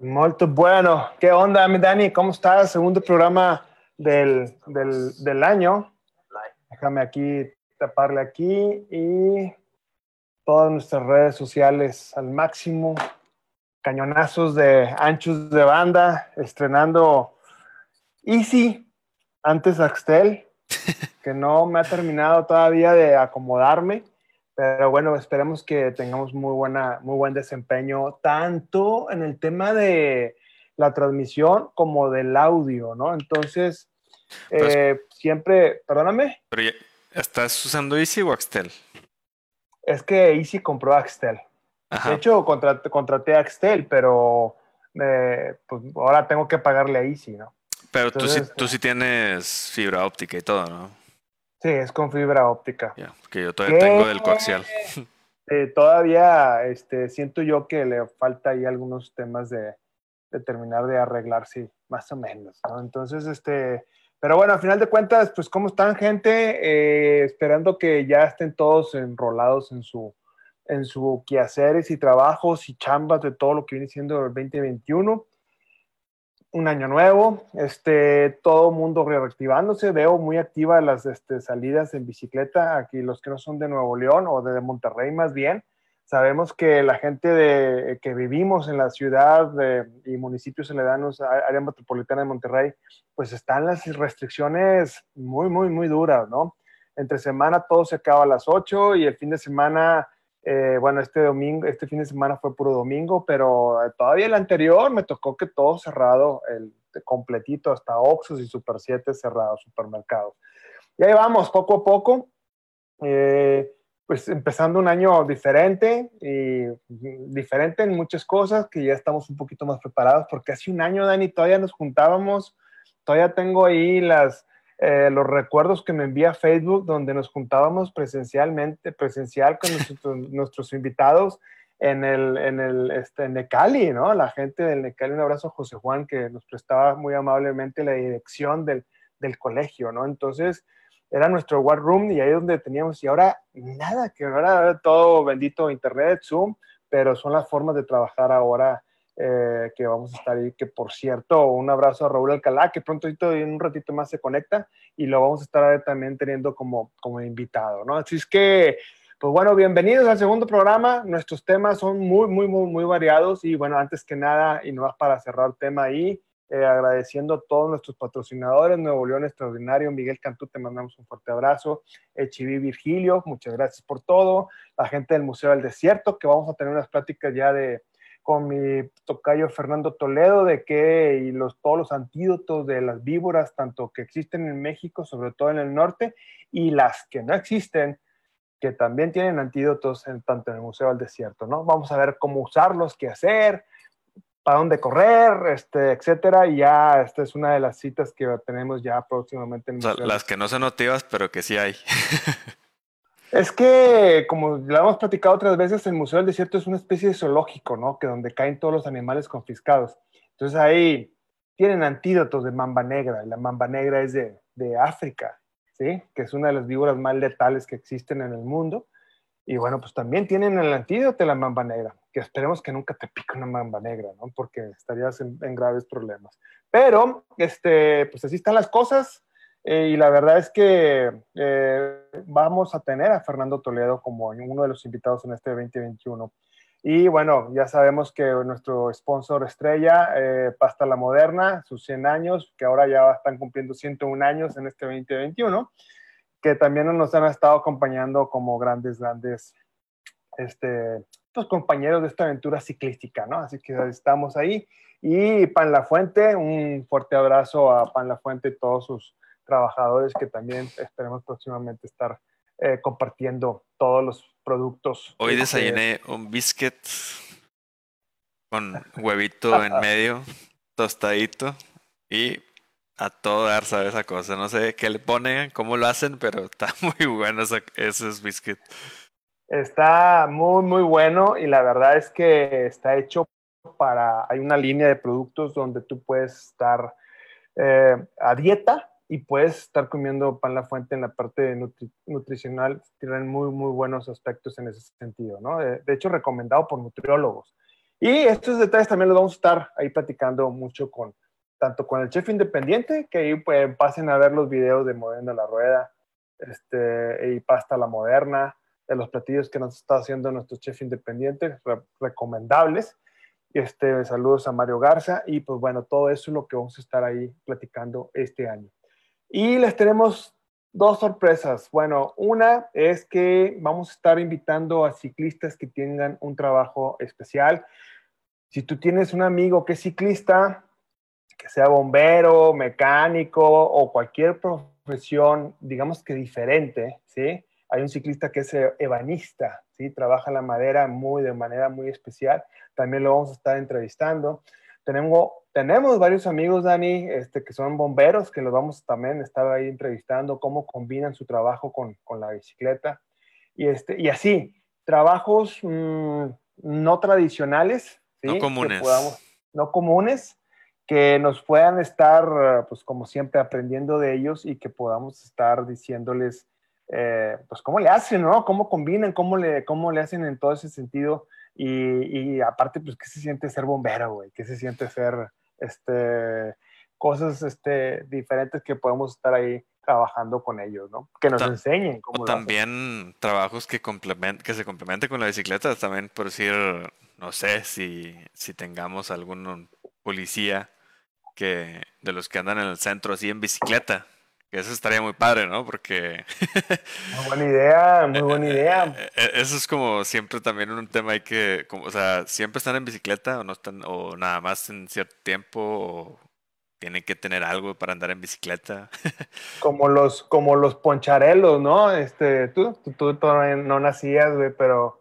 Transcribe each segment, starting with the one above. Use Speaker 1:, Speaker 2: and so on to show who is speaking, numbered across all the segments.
Speaker 1: Muy bueno. ¿Qué onda, mi Dani? ¿Cómo estás? Segundo programa del, del, del, año. Déjame aquí taparle aquí y todas nuestras redes sociales al máximo. Cañonazos de anchos de banda, estrenando Easy, antes Axtel, que no me ha terminado todavía de acomodarme. Pero bueno, esperemos que tengamos muy, buena, muy buen desempeño, tanto en el tema de la transmisión como del audio, ¿no? Entonces, pues eh, siempre, perdóname.
Speaker 2: Pero ya, ¿estás usando Easy o Axtel?
Speaker 1: Es que Easy compró Axtel. De hecho, contraté, a Axtel, pero eh, pues ahora tengo que pagarle a Easy, ¿no?
Speaker 2: Pero tú, sí, tú sí tienes fibra óptica y todo, ¿no?
Speaker 1: Sí, es con fibra óptica.
Speaker 2: Ya, que yo todavía tengo del coaxial.
Speaker 1: Eh, todavía este, siento yo que le falta ahí algunos temas de, terminar de arreglar, sí, más o menos. ¿no? Entonces, este, pero bueno, al final de cuentas, pues, ¿cómo están, gente? Eh, esperando que ya estén todos enrolados en su, en su quehaceres y trabajos y chambas de todo lo que viene siendo el 2021 un año nuevo, este, todo mundo reactivándose, veo muy activas las este, salidas en bicicleta, aquí los que no son de Nuevo León o de Monterrey más bien, sabemos que la gente de, que vivimos en la ciudad y municipios aledanos, área metropolitana de Monterrey, pues están las restricciones muy, muy, muy duras, ¿no? Entre semana todo se acaba a las 8 y el fin de semana eh, bueno, este domingo, este fin de semana fue puro domingo, pero eh, todavía el anterior me tocó que todo cerrado, el completito, hasta Oxxos y Super 7 cerrados, supermercados. Y ahí vamos, poco a poco, eh, pues empezando un año diferente y diferente en muchas cosas, que ya estamos un poquito más preparados, porque hace un año, Dani, todavía nos juntábamos, todavía tengo ahí las, eh, los recuerdos que me envía Facebook, donde nos juntábamos presencialmente, presencial con nuestros, invitados en el, en el este, Necali, ¿no? La gente del Necali, un abrazo a José Juan, que nos prestaba muy amablemente la dirección del, del colegio, ¿no? Entonces, era nuestro War Room y ahí es donde teníamos, y ahora nada, que ahora todo bendito Internet, Zoom, pero son las formas de trabajar ahora eh, que vamos a estar ahí, que por cierto, un abrazo a Raúl Alcalá, que pronto en un ratito más se conecta y lo vamos a estar también teniendo como, como invitado, ¿no? Así es que, pues bueno, bienvenidos al segundo programa, nuestros temas son muy, muy, muy, muy variados y bueno, antes que nada, y no más para cerrar el tema ahí, eh, agradeciendo a todos nuestros patrocinadores, Nuevo León Extraordinario, Miguel Cantú, te mandamos un fuerte abrazo, Echiví Virgilio, muchas gracias por todo, la gente del Museo del Desierto, que vamos a tener unas pláticas ya de con mi tocayo Fernando Toledo de que y los, todos los antídotos de las víboras, tanto que existen en México, sobre todo en el norte, y las que no existen, que también tienen antídotos en, tanto en el Museo del Desierto, ¿no? Vamos a ver cómo usarlos, qué hacer, para dónde correr, este, etcétera, y ya esta es una de las citas que tenemos ya próximamente. En
Speaker 2: el las que no son notivas, pero que sí hay.
Speaker 1: Es que, como lo hemos platicado otras veces, el Museo del Desierto es una especie de zoológico, ¿no? Que donde caen todos los animales confiscados. Entonces ahí tienen antídotos de mamba negra. La mamba negra es de, de África, ¿sí? Que es una de las víboras más letales que existen en el mundo. Y bueno, pues también tienen el antídoto de la mamba negra, que esperemos que nunca te pique una mamba negra, ¿no? Porque estarías en, graves problemas. Pero, este, pues así están las cosas. Eh, y la verdad es que eh, vamos a tener a Fernando Toledo como uno de los invitados en este 2021. Y bueno, ya sabemos que nuestro sponsor estrella, eh, Pasta La Moderna, sus 100 años, que ahora ya están cumpliendo 101 años en este 2021, que también nos han estado acompañando como grandes, grandes este, pues, compañeros de esta aventura ciclística, ¿no? Así que estamos ahí. Y Pan La Fuente, un fuerte abrazo a Pan La Fuente y todos sus trabajadores que también esperemos próximamente estar eh, compartiendo todos los productos.
Speaker 2: Hoy desayuné un biscuit con huevito en medio, tostadito y a todo dar, ¿sabes? Esa cosa. No sé qué le ponen, cómo lo hacen, pero está muy bueno ese, ese biscuit.
Speaker 1: Está muy, muy bueno y la verdad es que está hecho para, hay una línea de productos donde tú puedes estar eh, a dieta y puedes estar comiendo pan la fuente en la parte nutricional, tienen muy, muy buenos aspectos en ese sentido, ¿no? De, hecho, recomendado por nutriólogos. Y estos detalles también los vamos a estar ahí platicando mucho con, tanto con el chef independiente, que ahí pues, pasen a ver los videos de Moviendo la Rueda este, y Pasta la Moderna, de los platillos que nos está haciendo nuestro chef independiente, recomendables. Este, saludos a Mario Garza y pues bueno, todo eso es lo que vamos a estar ahí platicando este año. Y les tenemos dos sorpresas. Bueno, una es que vamos a estar invitando a ciclistas que tengan un trabajo especial. Si tú tienes un amigo que es ciclista, que sea bombero, mecánico o cualquier profesión, digamos que diferente, ¿sí? Hay un ciclista que es ebanista, ¿sí? Trabaja la madera muy, de manera muy especial. También lo vamos a estar entrevistando. Tenemos, tenemos varios amigos, Dani, este, que son bomberos, que los vamos también a estar ahí entrevistando, cómo combinan su trabajo con, con la bicicleta. Y, este, y así, trabajos mmm, no tradicionales, ¿sí?
Speaker 2: no comunes.
Speaker 1: Podamos, no comunes, que nos puedan estar, pues como siempre, aprendiendo de ellos y que podamos estar diciéndoles, eh, pues cómo le hacen, ¿no? Cómo combinan, cómo le, cómo le hacen en todo ese sentido. Y, y aparte, pues, ¿qué se siente ser bombero, güey? ¿Qué se siente ser, este, cosas, este, diferentes que podemos estar ahí trabajando con ellos, ¿no? Que nos
Speaker 2: Ta
Speaker 1: enseñen cómo
Speaker 2: o también trabajos que, complement que se complementen con la bicicleta, también por decir, no sé, si, si tengamos algún policía que de los que andan en el centro así en bicicleta. Que eso estaría muy padre, ¿no? Porque...
Speaker 1: muy buena idea, muy buena idea.
Speaker 2: Eso es como siempre también un tema hay que, como, o sea, siempre están en bicicleta o no están, o nada más en cierto tiempo, o tienen que tener algo para andar en bicicleta.
Speaker 1: como los, como los poncharelos, ¿no? Este, tú, tú, tú todavía no nacías, güey, pero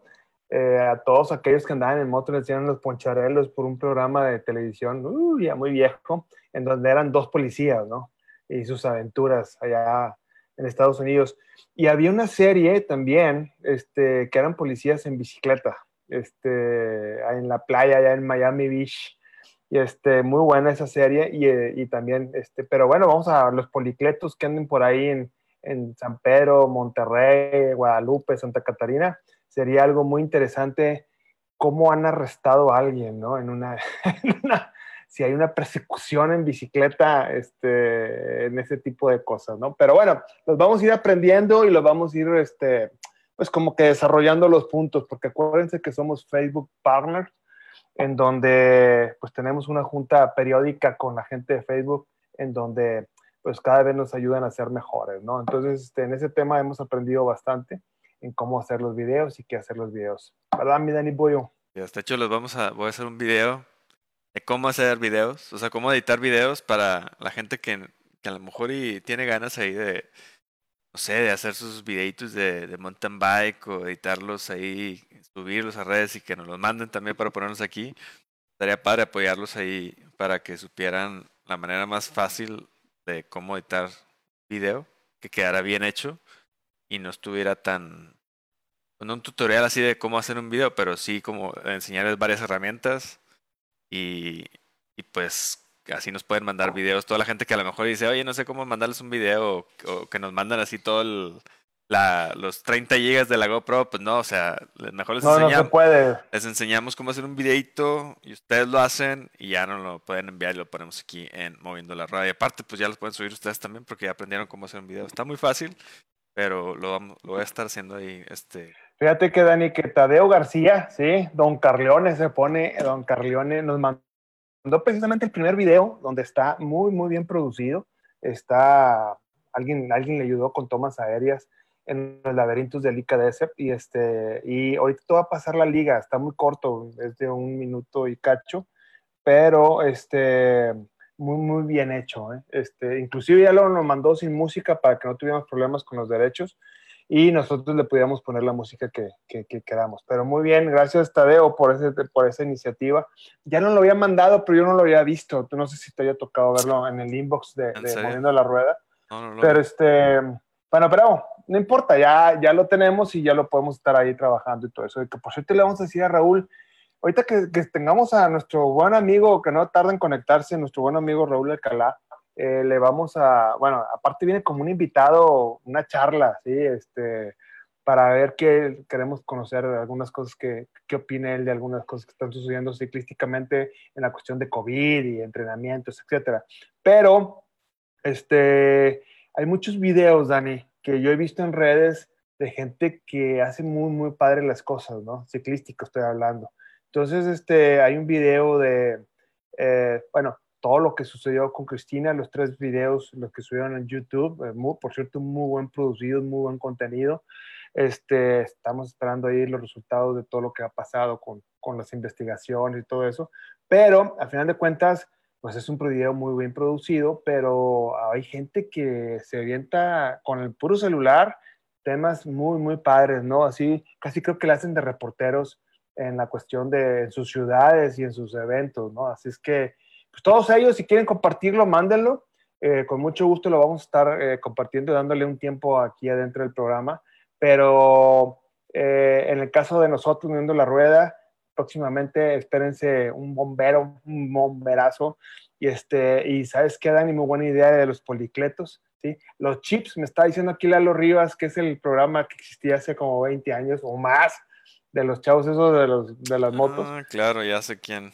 Speaker 1: eh, a todos aquellos que andaban en moto les decían los poncharelos por un programa de televisión, uh, ya muy viejo, en donde eran dos policías, ¿no? Y sus aventuras allá en Estados Unidos. Y había una serie también, este, que eran policías en bicicleta, este, en la playa, allá en Miami Beach. Y este, muy buena esa serie. Y, y también, este, pero bueno, vamos a los policletos que anden por ahí en, en San Pedro, Monterrey, Guadalupe, Santa Catarina sería algo muy interesante cómo han arrestado a alguien, ¿no? En una, en una, si hay una persecución en bicicleta, este, en ese tipo de cosas, ¿no? Pero bueno, los vamos a ir aprendiendo y los vamos a ir, este, pues como que desarrollando los puntos, porque acuérdense que somos Facebook Partners, en donde pues tenemos una junta periódica con la gente de Facebook, en donde pues cada vez nos ayudan a ser mejores, ¿no? Entonces, este, en ese tema hemos aprendido bastante en cómo hacer los videos y qué hacer los videos. ¿Verdad, mi Dani Boyo?
Speaker 2: Ya, de hecho, los vamos a, voy a hacer un video cómo hacer videos, o sea, cómo editar videos para la gente que, que a lo mejor y tiene ganas ahí de, no sé, de hacer sus videitos de, de mountain bike o editarlos ahí, subirlos a redes y que nos los manden también para ponernos aquí. Estaría padre apoyarlos ahí para que supieran la manera más fácil de cómo editar video, que quedara bien hecho y no estuviera tan... No un tutorial así de cómo hacer un video, pero sí como enseñarles varias herramientas y, y pues así nos pueden mandar videos. Toda la gente que a lo mejor dice, oye, no sé cómo mandarles un video o, o que nos mandan así todo el, la, los 30 gigas de la GoPro, pues no, o sea, mejor les
Speaker 1: no,
Speaker 2: enseñamos.
Speaker 1: No se puede.
Speaker 2: Les enseñamos cómo hacer un videito y ustedes lo hacen y ya nos lo pueden enviar y lo ponemos aquí en Moviendo la Radio. Y aparte, pues ya los pueden subir ustedes también porque ya aprendieron cómo hacer un video. Está muy fácil pero lo, lo, voy a estar haciendo ahí. Este...
Speaker 1: Fíjate que Dani, que Tadeo García, sí, Don Carleone se pone, Don Carleone nos mandó precisamente el primer video donde está muy, muy bien producido. Está, alguien, alguien le ayudó con tomas aéreas en los laberintos del ICADESEP y este, y ahorita va a pasar la liga, está muy corto, es de un minuto y cacho, pero este, muy, muy bien hecho. ¿eh? Este, inclusive ya lo nos mandó sin música para que no tuviéramos problemas con los derechos y nosotros le pudiéramos poner la música que, que, que queramos. Pero muy bien, gracias Tadeo por, ese, por esa iniciativa. Ya no lo había mandado, pero yo no lo había visto. No sé si te haya tocado verlo en el inbox de, de Moviendo la Rueda.
Speaker 2: No, no, no.
Speaker 1: Pero este, bueno, pero no importa, ya, ya lo tenemos y ya lo podemos estar ahí trabajando y todo eso. Y que por cierto le vamos a decir a Raúl, ahorita que, que, tengamos a nuestro buen amigo, que no tarda en conectarse, nuestro buen amigo Raúl Alcalá, eh, le vamos a, bueno, aparte viene como un invitado, una charla, ¿sí? Este, para ver qué queremos conocer algunas cosas que, qué opina él de algunas cosas que están sucediendo ciclísticamente en la cuestión de COVID y entrenamientos, etcétera. Pero, este, hay muchos videos, Dani, que yo he visto en redes de gente que hace muy, muy padre las cosas, ¿no? Ciclístico estoy hablando. Entonces, este, hay un video de, eh, bueno, todo lo que sucedió con Cristina, los tres videos, los que subieron en YouTube, eh, por cierto, muy buen producido, muy buen contenido. Este, estamos esperando ahí los resultados de todo lo que ha pasado con, las investigaciones y todo eso. Pero, al final de cuentas, pues es un video muy bien producido, pero hay gente que se avienta con el puro celular temas muy, muy padres, ¿no? Así, casi creo que le hacen de reporteros en la cuestión de sus ciudades y en sus eventos, ¿no? Así es que, pues todos ellos, si quieren compartirlo, mándenlo. Eh, con mucho gusto lo vamos a estar eh, compartiendo dándole un tiempo aquí adentro del programa. Pero eh, en el caso de nosotros, uniendo la rueda, próximamente espérense un bombero, un bomberazo. Y, este, y sabes qué, Dani, muy buena idea de los policletos. ¿sí? Los chips, me está diciendo aquí Lalo Rivas, que es el programa que existía hace como 20 años o más, de los chavos esos de, los, de las motos.
Speaker 2: Ah, claro, ya sé quién.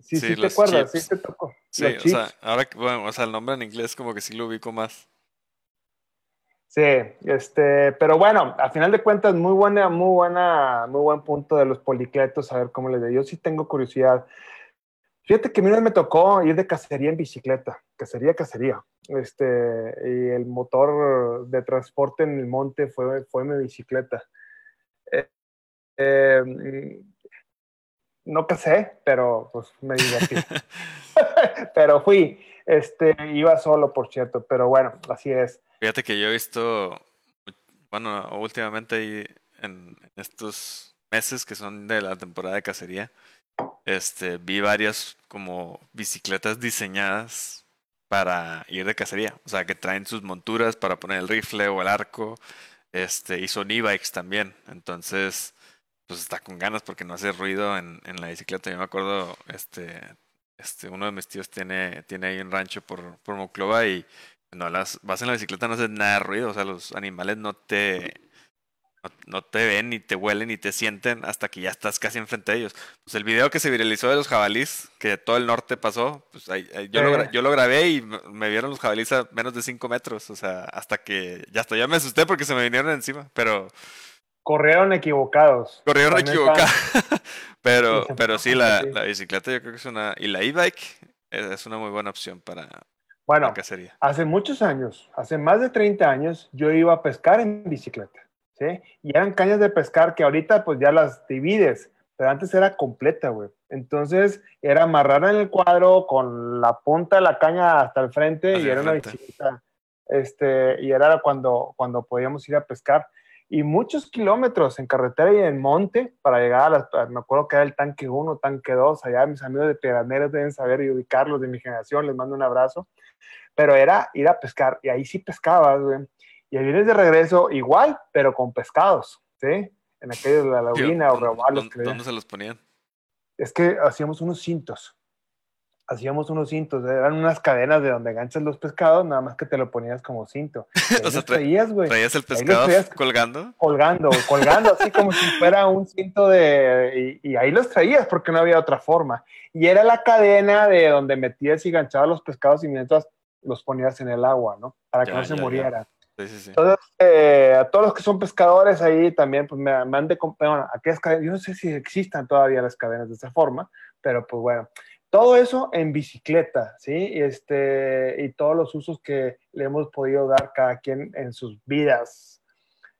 Speaker 1: Sí, sí, te acuerdas, sí te tocó.
Speaker 2: Sí, o sea, ahora, bueno, o sea, el nombre en inglés como que sí lo ubico más.
Speaker 1: Sí, este, pero bueno, a final de cuentas, muy buena, muy buena, muy buen punto de los policletos, a ver cómo les de. Yo sí tengo curiosidad. Fíjate que a mí me tocó ir de cacería en bicicleta, cacería, cacería. Este, y el motor de transporte en el monte fue, fue mi bicicleta. Eh, eh, no casé, pero pues me divertí. pero fui, este, iba solo, por cierto, pero bueno, así es.
Speaker 2: Fíjate que yo he visto, bueno, últimamente en estos meses que son de la temporada de cacería, este, vi varias como bicicletas diseñadas para ir de cacería. O sea, que traen sus monturas para poner el rifle o el arco. Este, y son e-bikes también. Entonces, pues está con ganas porque no hace ruido en, en la bicicleta. Yo me acuerdo, este, este, uno de mis tíos tiene, tiene ahí un rancho por, por Moclova y no las vas en la bicicleta no hace nada de ruido, o sea, los animales no te no, te ven ni te huelen ni te sienten hasta que ya estás casi enfrente de ellos. Pues el video que se viralizó de los jabalís, que todo el norte pasó, pues yo, lo, yo lo grabé y me vieron los jabalís a menos de 5 metros, o sea, hasta que ya hasta ya me asusté porque se me vinieron encima, pero
Speaker 1: corrieron equivocados.
Speaker 2: Corrieron equivocados. pero pero sí la, la bicicleta yo creo que es una y la e-bike es una muy buena opción para
Speaker 1: bueno, hace muchos años, hace más de 30 años, yo iba a pescar en bicicleta, ¿sí? Y eran cañas de pescar que ahorita pues ya las divides, pero antes era completa, güey. Entonces era amarrar en el cuadro con la punta de la caña hasta el frente y era una bicicleta, este, y era cuando, cuando podíamos ir a pescar y muchos kilómetros en carretera y en monte para llegar a las, me acuerdo que era el tanque 1, tanque 2, allá mis amigos de Piraneros deben saber y ubicarlos de mi generación, les mando un abrazo pero era ir a pescar y ahí sí pescabas, güey. Y ahí vienes de regreso igual, pero con pescados, ¿sí? En aquellos de la laguna o
Speaker 2: robarlos. ¿Dónde, se los ponían?
Speaker 1: Es que hacíamos unos cintos. Hacíamos unos cintos, eran unas cadenas de donde ganchas los pescados, nada más que te lo ponías como cinto.
Speaker 2: o sea, traías, güey. ¿Traías el pescado colgando?
Speaker 1: Colgando, colgando, así como si fuera un cinto de... Y, y, ahí los traías porque no había otra forma. Y era la cadena de donde metías y ganchabas los pescados y mientras los ponías en el agua, ¿no? Para que no se murieran. Sí, sí, sí. Entonces, eh, a todos los que son pescadores ahí también, pues me, me han de bueno, aquellas cadenas, yo no sé si existan todavía las cadenas de esa forma, pero pues bueno, todo eso en bicicleta, ¿sí? Este, y todos los usos que le hemos podido dar cada quien en sus vidas,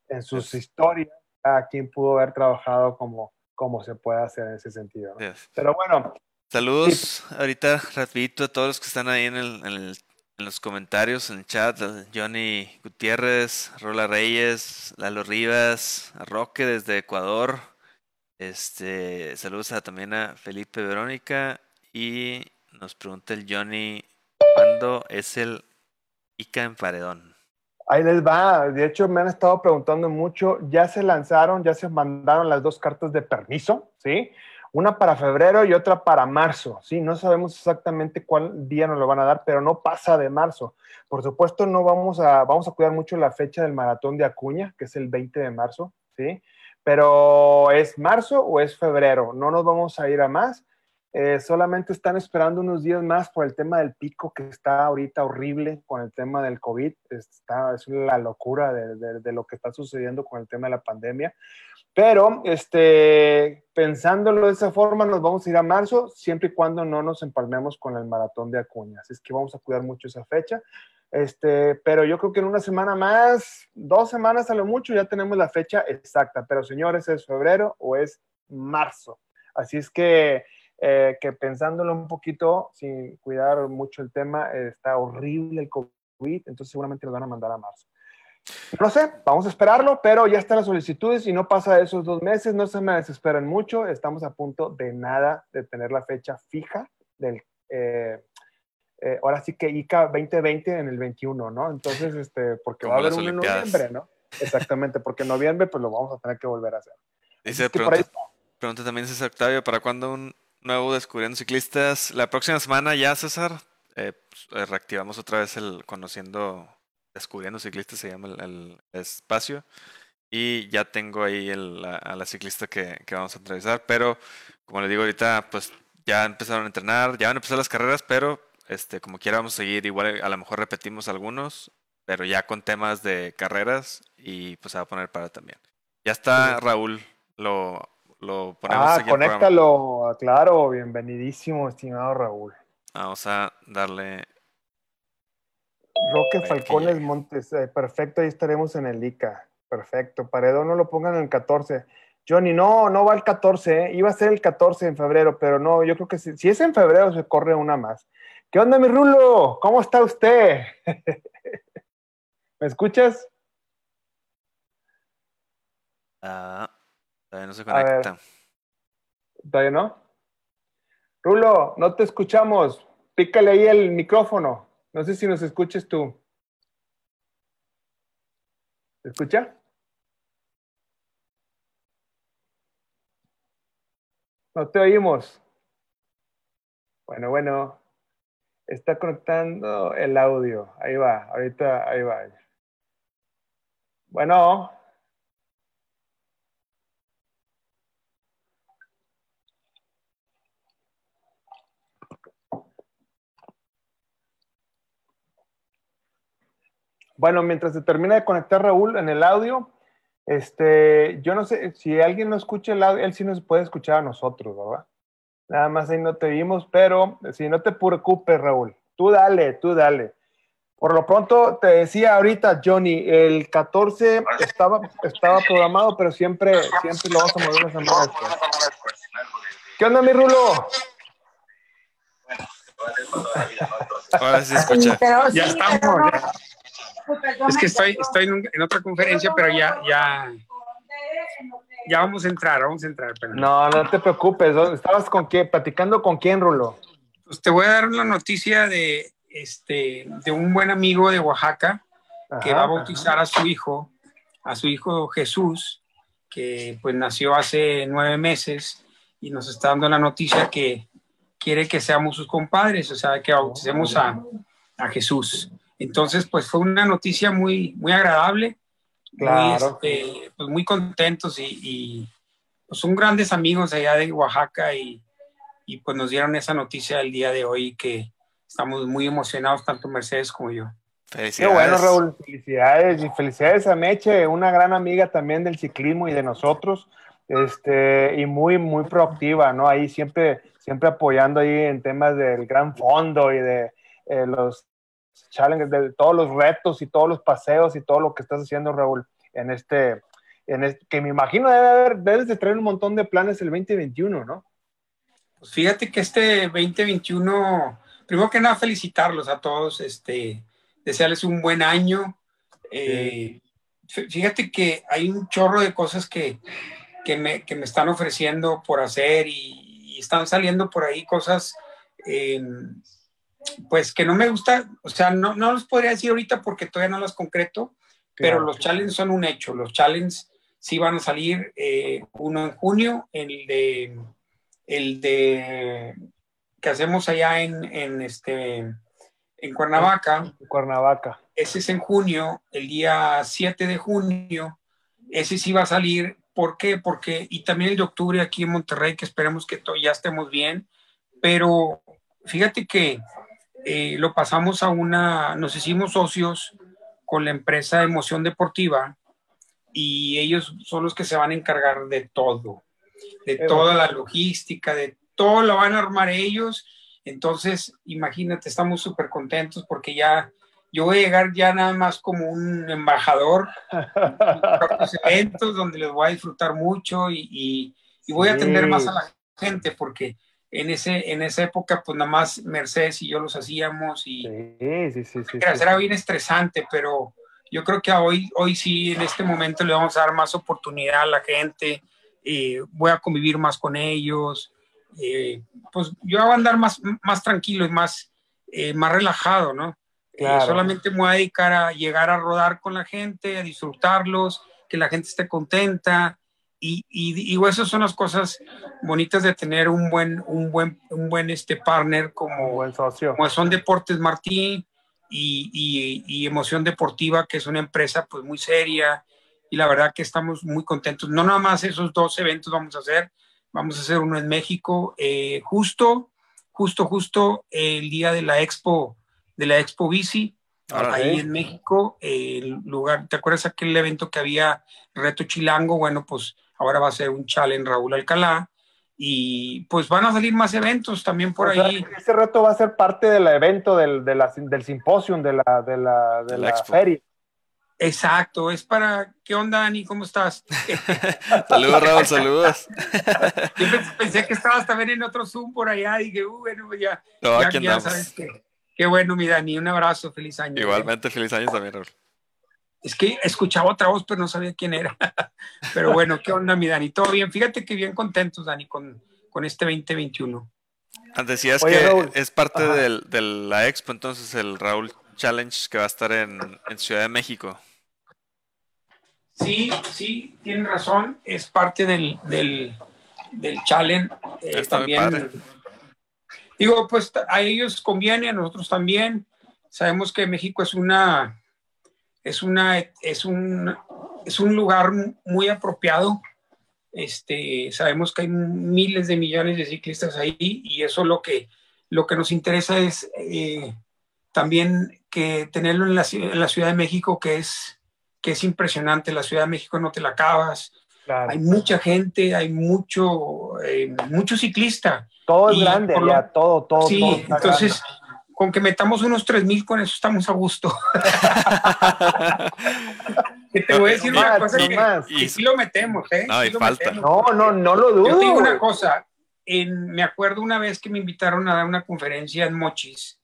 Speaker 1: en sus historias, cada quien pudo haber trabajado como, como se puede hacer en ese sentido. Pero bueno.
Speaker 2: Saludos ahorita rapidito a todos los que están ahí en el, en el en los comentarios, en el chat, Johnny Gutiérrez, Rola Reyes, Lalo Rivas, Roque desde Ecuador. Este, saludos también a Felipe Verónica y nos pregunta el Johnny cuándo es el Ica en Paredón.
Speaker 1: Ahí les va, de hecho me han estado preguntando mucho, ya se lanzaron, ya se mandaron las dos cartas de permiso, ¿sí? una para febrero y otra para marzo, ¿sí? No sabemos exactamente cuál día nos lo van a dar, pero no pasa de marzo. Por supuesto, no vamos a, vamos a cuidar mucho la fecha del maratón de Acuña, que es el 20 de marzo, ¿sí? Pero es marzo o es febrero, no nos vamos a ir a más. Eh, solamente están esperando unos días más por el tema del pico que está ahorita horrible con el tema del COVID. Está, es la locura de, lo que está sucediendo con el tema de la pandemia. Pero este, pensándolo de esa forma, nos vamos a ir a marzo, siempre y cuando no nos empalmemos con el maratón de Acuñas. Es que vamos a cuidar mucho esa fecha. Este, pero yo creo que en una semana más, dos semanas a lo mucho, ya tenemos la fecha exacta. Pero señores, ¿es febrero o es marzo? Así es que eh, que pensándolo un poquito, sin cuidar mucho el tema, está horrible el COVID, entonces seguramente lo van a mandar a marzo. No sé, vamos a esperarlo, pero ya están las solicitudes y no pasa esos dos meses, no se me desesperen mucho, estamos a punto de nada de tener la fecha fija del, eh, eh, ahora sí que ICA 2020 en el 21, ¿no? Entonces, este, porque va a haber uno en noviembre, ¿no? Exactamente, porque en noviembre pues lo vamos a tener que volver a hacer.
Speaker 2: Dice, pregunta, pregunta, también César Octavio, ¿para cuándo un nuevo Descubriendo Ciclistas. La próxima semana ya, César, eh, pues, eh, reactivamos otra vez el Conociendo, Descubriendo Ciclistas, se llama el, espacio. Y ya tengo ahí el, a la ciclista que, que, vamos a entrevistar. Pero, como le digo ahorita, pues ya empezaron a entrenar, ya van a empezar las carreras, pero este, como quiera vamos a seguir. Igual a lo mejor repetimos algunos, pero ya con temas de carreras y pues se va a poner para también. Ya está Raúl, lo lo ponemos
Speaker 1: ah, conéctalo, claro, bienvenidísimo, estimado Raúl.
Speaker 2: Vamos a darle.
Speaker 1: Roque Falcones Montes, eh, perfecto, ahí estaremos en el ICA. Perfecto, Paredón no lo pongan en el 14. Johnny, no, no va el 14, ¿eh? iba a ser el 14 en febrero, pero no, yo creo que si, si es en febrero se corre una más. ¿Qué onda, mi Rulo? ¿Cómo está usted? ¿Me escuchas?
Speaker 2: Ah. Todavía no se conecta.
Speaker 1: ¿Todavía no? Rulo, no te escuchamos. Pícale ahí el micrófono. No sé si nos escuches tú. ¿Se escucha? No te oímos. Bueno, bueno. Está conectando el audio. Ahí va, ahorita, ahí va. Bueno. Bueno, mientras se termina de conectar Raúl en el audio, este, yo no sé, si alguien no escucha el audio, él sí nos puede escuchar a nosotros, ¿verdad? Nada más ahí no te vimos, pero si no te preocupes, Raúl, tú dale, tú dale. Por lo pronto, te decía ahorita, Johnny, el 14 estaba, estaba programado, pero siempre, siempre lo vamos a mover la semana ¿Qué onda, mi Rulo?
Speaker 2: Ahora sí escucha.
Speaker 3: Ya estamos. Es que estoy, estoy en, otra conferencia, pero ya, ya, ya vamos a entrar, vamos a entrar.
Speaker 1: No, no te preocupes. ¿Estabas con quién? ¿Platicando con quién, Rulo?
Speaker 3: Pues te voy a dar la noticia de, este, de un buen amigo de Oaxaca que va a bautizar a su hijo, a su hijo Jesús, que pues nació hace nueve meses y nos está dando la noticia que quiere que seamos sus compadres, o sea, que bauticemos a, a Jesús. Entonces, pues fue una noticia muy, muy agradable. Claro. Muy, este, pues muy contentos y, pues son grandes amigos allá de Oaxaca y, y, pues nos dieron esa noticia el día de hoy que estamos muy emocionados, tanto Mercedes como yo.
Speaker 1: Qué bueno, Raúl. Felicidades y felicidades a Meche, una gran amiga también del ciclismo y de nosotros. Este, y muy, muy proactiva, ¿no? Ahí siempre, siempre apoyando ahí en temas del gran fondo y de eh, los challenges, de todos los retos y todos los paseos y todo lo que estás haciendo, Raúl, en este, en este que me imagino debe haber, debes de traer un montón de planes el 2021, ¿no?
Speaker 3: Pues fíjate que este 2021, primero que nada, felicitarlos a todos, este, desearles un buen año. Eh, fíjate que hay un chorro de cosas que, que, me, que me están ofreciendo por hacer y, están saliendo por ahí cosas eh, pues que no me gusta, o sea, no, no los podría decir ahorita porque todavía no las concreto, pero los challenges son un hecho. Los challenges sí van a salir eh, uno en junio, el de, el de que hacemos allá en, en este en Cuernavaca.
Speaker 1: Cuernavaca.
Speaker 3: Ese es en junio, el día 7 de junio ese sí va a salir. ¿Por qué? Porque, y también el de octubre aquí en Monterrey, que esperemos que ya estemos bien, pero fíjate que eh, lo pasamos a una, nos hicimos socios con la empresa Emoción Deportiva y ellos son los que se van a encargar de todo, de toda la logística, de todo lo van a armar ellos. Entonces, imagínate, estamos súper contentos porque ya yo voy a llegar ya nada más como un embajador a los eventos donde les voy a disfrutar mucho y, voy a atender más a la gente porque en, ese, en esa época pues nada más Mercedes y yo los hacíamos y sí, sí, sí, era bien estresante, pero yo creo que hoy, hoy sí, en este momento le vamos a dar más oportunidad a la gente, eh, voy a convivir más con ellos, eh, pues yo voy a andar más, más tranquilo y más, eh, más relajado, ¿no? solamente me voy a dedicar a llegar a rodar con la gente, a disfrutarlos, que la gente esté contenta. Y, y, esas son las cosas bonitas de tener un buen, un buen, un buen este partner como,
Speaker 1: buen socio.
Speaker 3: como son Deportes Martín y, y, Emoción Deportiva, que es una empresa pues muy seria. Y la verdad que estamos muy contentos. No nada más esos dos eventos vamos a hacer, vamos a hacer uno en México, eh, justo, justo, justo el día de la Expo de la Expo Bici, ahí en México, el lugar, ¿te acuerdas aquel evento que había Reto Chilango? Bueno, pues ahora va a ser un challenge Raúl Alcalá y pues van a salir más eventos también por ahí.
Speaker 1: ese reto va a ser parte del evento del, de la, del simposium, de la, de la, de la feria.
Speaker 3: Exacto, es para. ¿Qué onda, Dani? ¿Cómo estás?
Speaker 2: saludos, Raúl, saludos.
Speaker 3: Yo pensé que estabas también en otro Zoom por allá. Dije, uh, bueno, ya. No, ya, ya sabes que Qué bueno, mi Dani. Un abrazo, feliz año.
Speaker 2: Igualmente, feliz año también, Raúl.
Speaker 3: Es que escuchaba otra voz, pero no sabía quién era. pero bueno, ¿qué onda, mi Dani? Todo bien. Fíjate que bien contentos, Dani, con, con este 2021.
Speaker 2: Ah, decías que es parte de la expo, entonces, el Raúl Challenge que va a estar en, Ciudad de México.
Speaker 3: Sí, sí, tienen razón. Es parte del, del, challenge. Eh, también Digo, pues a ellos conviene, a nosotros también. Sabemos que México es una, es una, es un, es un lugar muy apropiado. Este, sabemos que hay miles de millones de ciclistas ahí y eso lo que, lo que nos interesa es eh, también que tenerlo en la, en la, Ciudad de México, que es, que es impresionante. La Ciudad de México no te la acabas. Hay mucha gente, hay mucho, eh, mucho ciclista.
Speaker 1: Todo es grande ya, todo, todo.
Speaker 3: Sí, entonces, con que metamos unos 3000 con eso estamos a gusto. que te voy a decir una cosa que, sí lo metemos, ¿eh?
Speaker 2: No, falta.
Speaker 1: No, no, no lo dudo.
Speaker 3: Yo digo una cosa, me acuerdo una vez que me invitaron a dar una conferencia en Mochis,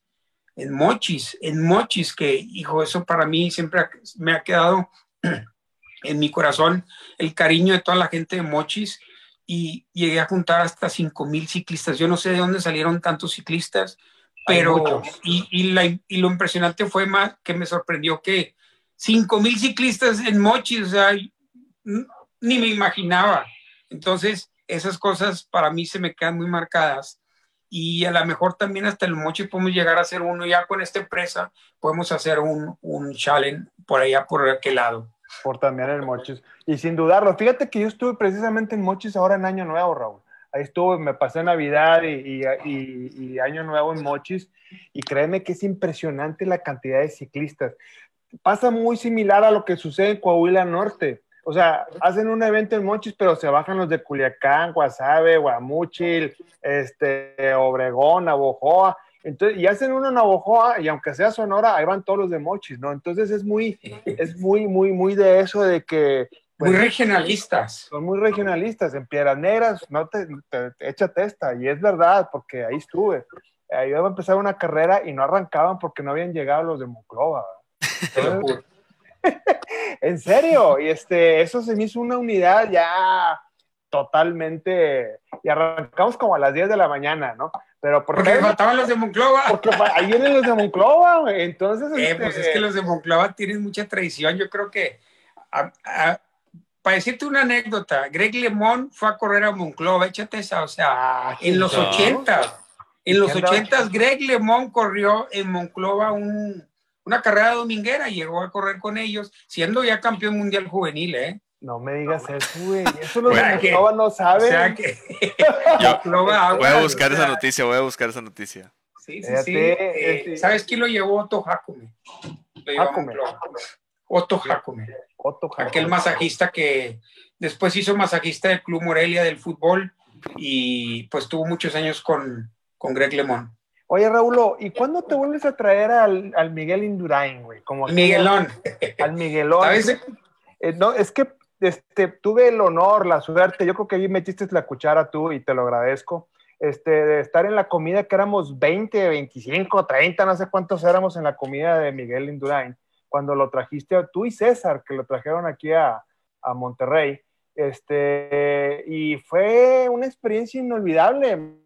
Speaker 3: en Mochis, en Mochis, que, hijo, eso para mí siempre me ha quedado en mi corazón el cariño de toda la gente de Mochis y llegué a juntar hasta 5 mil ciclistas. Yo no sé de dónde salieron tantos ciclistas, pero y, y, lo impresionante fue más que me sorprendió que 5 mil ciclistas en Mochis, o sea, ni me imaginaba. Entonces, esas cosas para mí se me quedan muy marcadas y a lo mejor también hasta el Mochis podemos llegar a hacer uno ya con esta empresa, podemos hacer un, un challenge por allá, por aquel lado
Speaker 1: por también el Mochis. Y sin dudarlo, fíjate que yo estuve precisamente en Mochis ahora en Año Nuevo, Raúl. Ahí estuve, me pasé Navidad y, y, Año Nuevo en Mochis y créeme que es impresionante la cantidad de ciclistas. Pasa muy similar a lo que sucede en Coahuila Norte. O sea, hacen un evento en Mochis, pero se bajan los de Culiacán, Guasave, Guamuchil, este, Obregón, Abojoa, entonces, y hacen una Navojoa y aunque sea Sonora, ahí van todos los de Mochis, ¿no? Entonces es muy, es muy, muy, muy de eso de que...
Speaker 3: Pues, muy regionalistas.
Speaker 1: Son muy regionalistas. En Piedras Negras, no te, te, echa testa. Y es verdad, porque ahí estuve. Ahí iba a empezar una carrera y no arrancaban porque no habían llegado los de Monclova. en serio, y este, eso se me hizo una unidad ya totalmente, y arrancamos como a las 10 de la mañana, ¿no? Pero
Speaker 3: porque faltaban los de Monclova.
Speaker 1: Porque ahí vienen los de Monclova. Entonces.
Speaker 3: Eh, este, pues es que los de Monclova tienen mucha tradición. Yo creo que. Para decirte una anécdota, Greg Lemón fue a correr a Monclova, échate esa, o sea, ah, en los 80. En los 80 Greg Lemón corrió en Monclova un, una carrera dominguera, llegó a correr con ellos, siendo ya campeón mundial juvenil, ¿eh?
Speaker 1: No me digas eso, güey. Eso los de no saben. O sea que...
Speaker 2: Yo voy a buscar esa noticia, voy a buscar esa noticia.
Speaker 3: Sí, sí, sí. Eh, ¿Sabes quién lo llevó? Otto Jacome. Lo llevó Otto Jacome. Otto Jacome. Aquel masajista que después hizo masajista del Club Morelia del fútbol y pues tuvo muchos años con, con Greg Lemón.
Speaker 1: Oye, Raúl, ¿y cuándo te vuelves a traer al, al Miguel Indurain, güey?
Speaker 3: Como Miguelón.
Speaker 1: Al Miguelón. ¿Sabes? Eh, no, es que este, tuve el honor, la suerte, yo creo que ahí metiste la cuchara tú y te lo agradezco, este, de estar en la comida que éramos 20, 25, 30, no sé cuántos éramos en la comida de Miguel Indurain, cuando lo trajiste tú y César, que lo trajeron aquí a, Monterrey, este, y fue una experiencia inolvidable,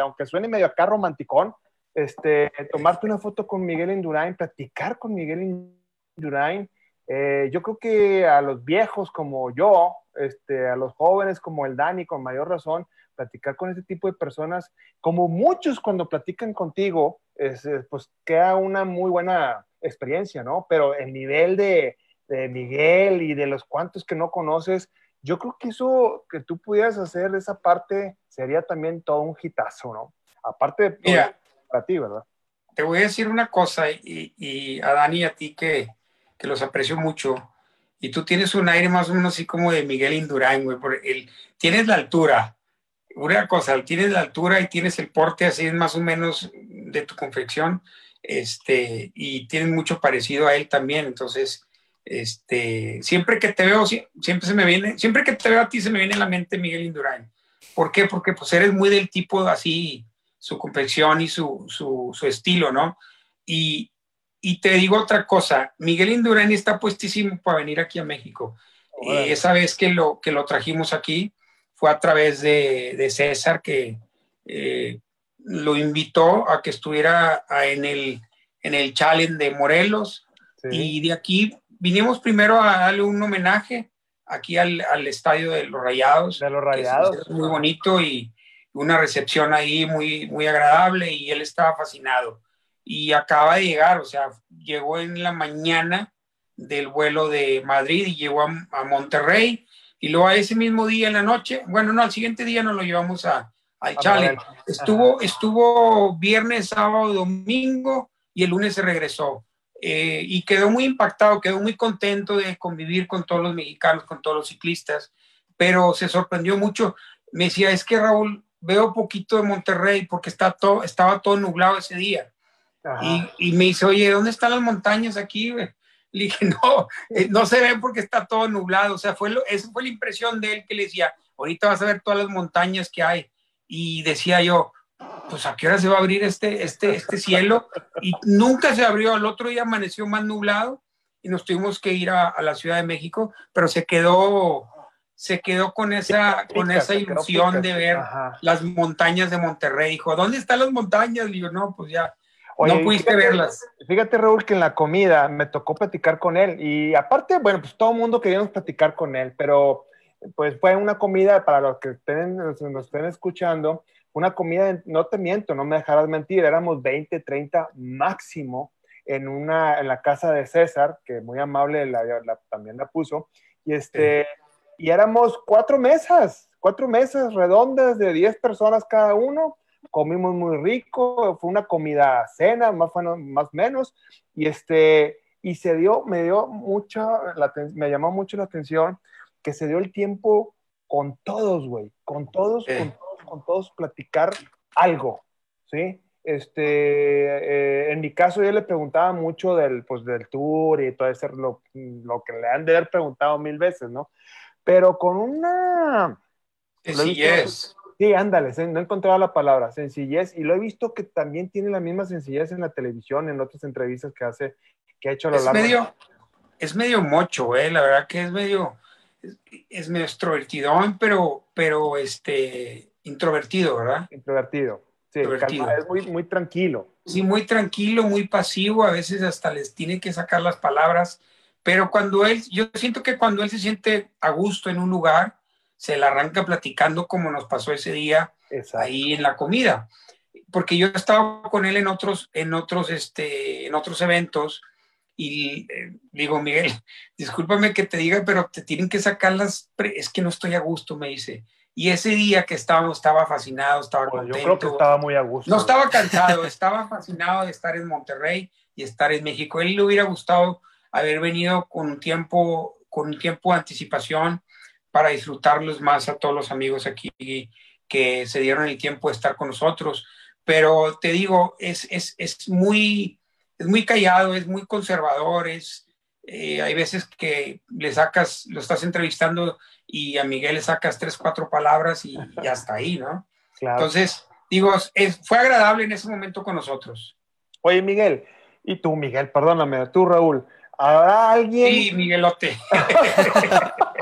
Speaker 1: aunque suene medio acá romanticón, este, tomarte una foto con Miguel Indurain, platicar con Miguel Indurain, eh, yo creo que a los viejos como yo, este, a los jóvenes como el Dani, con mayor razón, platicar con ese tipo de personas, como muchos cuando platican contigo, es, eh, pues queda una muy buena experiencia, ¿no? Pero el nivel de, de Miguel y de los cuantos que no conoces, yo creo que eso que tú pudieras hacer esa parte sería también todo un hitazo, ¿no? Aparte de
Speaker 3: Mira, para ti, ¿verdad? Te voy a decir una cosa y, y a Dani y a ti que, que los aprecio mucho. Y tú tienes un aire más o menos así como de Miguel Indurain, güey. Por el, tienes la altura. Una cosa, tienes la altura y tienes el porte así más o menos de tu confección. Este, y tienes mucho parecido a él también. Entonces, este, siempre que te veo, siempre se me viene, siempre que te veo a ti se me viene en la mente Miguel Indurain. ¿Por qué? Porque pues eres muy del tipo así, su confección y su, su, su estilo, ¿no? Y, y te digo otra cosa, Miguel Indurain está puestísimo para venir aquí a México. y esa vez que lo, que lo trajimos aquí fue a través de, de César que eh, lo invitó a que estuviera en el, en el Challenge de Morelos. Y de aquí vinimos primero a darle un homenaje aquí al, al estadio de los Rayados.
Speaker 1: De los Rayados.
Speaker 3: muy bonito y una recepción ahí muy, muy agradable y él estaba fascinado y acaba de llegar, o sea, llegó en la mañana del vuelo de Madrid y llegó a, Monterrey y luego a ese mismo día en la noche, bueno, no, al siguiente día nos lo llevamos a, al Chale. Estuvo, estuvo viernes, sábado, domingo y el lunes se regresó. Eh, y quedó muy impactado, quedó muy contento de convivir con todos los mexicanos, con todos los ciclistas, pero se sorprendió mucho. Me decía, es que Raúl, veo poquito de Monterrey porque está todo, estaba todo nublado ese día. Y, me dice, oye, ¿dónde están las montañas aquí? Le dije, no, eh, no se ven porque está todo nublado. O sea, fue lo, esa fue la impresión de él que le decía, ahorita vas a ver todas las montañas que hay. Y decía yo, pues a qué hora se va a abrir este, este, este cielo. Y nunca se abrió. Al otro día amaneció más nublado y nos tuvimos que ir a, la Ciudad de México, pero se quedó, se quedó con esa, con esa ilusión de ver las montañas de Monterrey. Dijo, ¿dónde están las montañas? Y yo, no, pues ya no pudiste verlas.
Speaker 1: Fíjate, Raúl, que en la comida me tocó platicar con él. Y aparte, bueno, pues todo el mundo queríamos platicar con él, pero pues fue una comida para los que estén, nos estén escuchando, una comida, no te miento, no me dejarás mentir, éramos 20, 30 máximo en, una, en la casa de César, que muy amable también la puso, y, este, y éramos cuatro mesas, cuatro mesas redondas de 10 personas cada uno, comimos muy rico, fue una comida cena, más o más menos, y este, y se dio, me dio mucha, me llamó mucho la atención que se dio el tiempo con todos, güey, con todos, con todos, con todos platicar algo, ¿sí? Este, eh, en mi caso yo le preguntaba mucho del, pues, del tour y todo eso, lo, lo que le han de haber preguntado mil veces, ¿no? Pero con una...
Speaker 3: Sí, es.
Speaker 1: Sí, ándale, no he encontrado la palabra, sencillez, y lo he visto que también tiene la misma sencillez en la televisión, en otras entrevistas que hace, que ha hecho a lo
Speaker 3: es
Speaker 1: largo.
Speaker 3: Medio, es medio mocho, eh, la verdad que es medio, es, medio extrovertidón, pero, pero este, introvertido, ¿verdad?
Speaker 1: Introvertido, sí, es muy, muy tranquilo.
Speaker 3: Sí, muy tranquilo, muy pasivo, a veces hasta les tiene que sacar las palabras, pero cuando él, yo siento que cuando él se siente a gusto en un lugar, se la arranca platicando como nos pasó ese día ahí en la comida. Porque yo estaba con él en otros, en otros, este, en otros eventos y eh, digo, Miguel, discúlpame que te diga, pero te tienen que sacar las, es que no estoy a gusto, me dice. Y ese día que estábamos, estaba fascinado, estaba contento.
Speaker 1: Yo creo que estaba muy a gusto.
Speaker 3: No estaba cansado, estaba fascinado de estar en Monterrey y estar en México. A él le hubiera gustado haber venido con un tiempo, con un tiempo de anticipación para disfrutarlos más a todos los amigos aquí que se dieron el tiempo de estar con nosotros. Pero te digo, es, es, es muy, es muy callado, es muy conservador, es, eh, hay veces que le sacas, lo estás entrevistando y a Miguel le sacas tres, cuatro palabras y ya está ahí, ¿no? Entonces, digo, es, fue agradable en ese momento con nosotros.
Speaker 1: Oye, Miguel, y tú, Miguel, perdóname, tú, Raúl, ¿habrá alguien?
Speaker 3: Sí, Miguelote.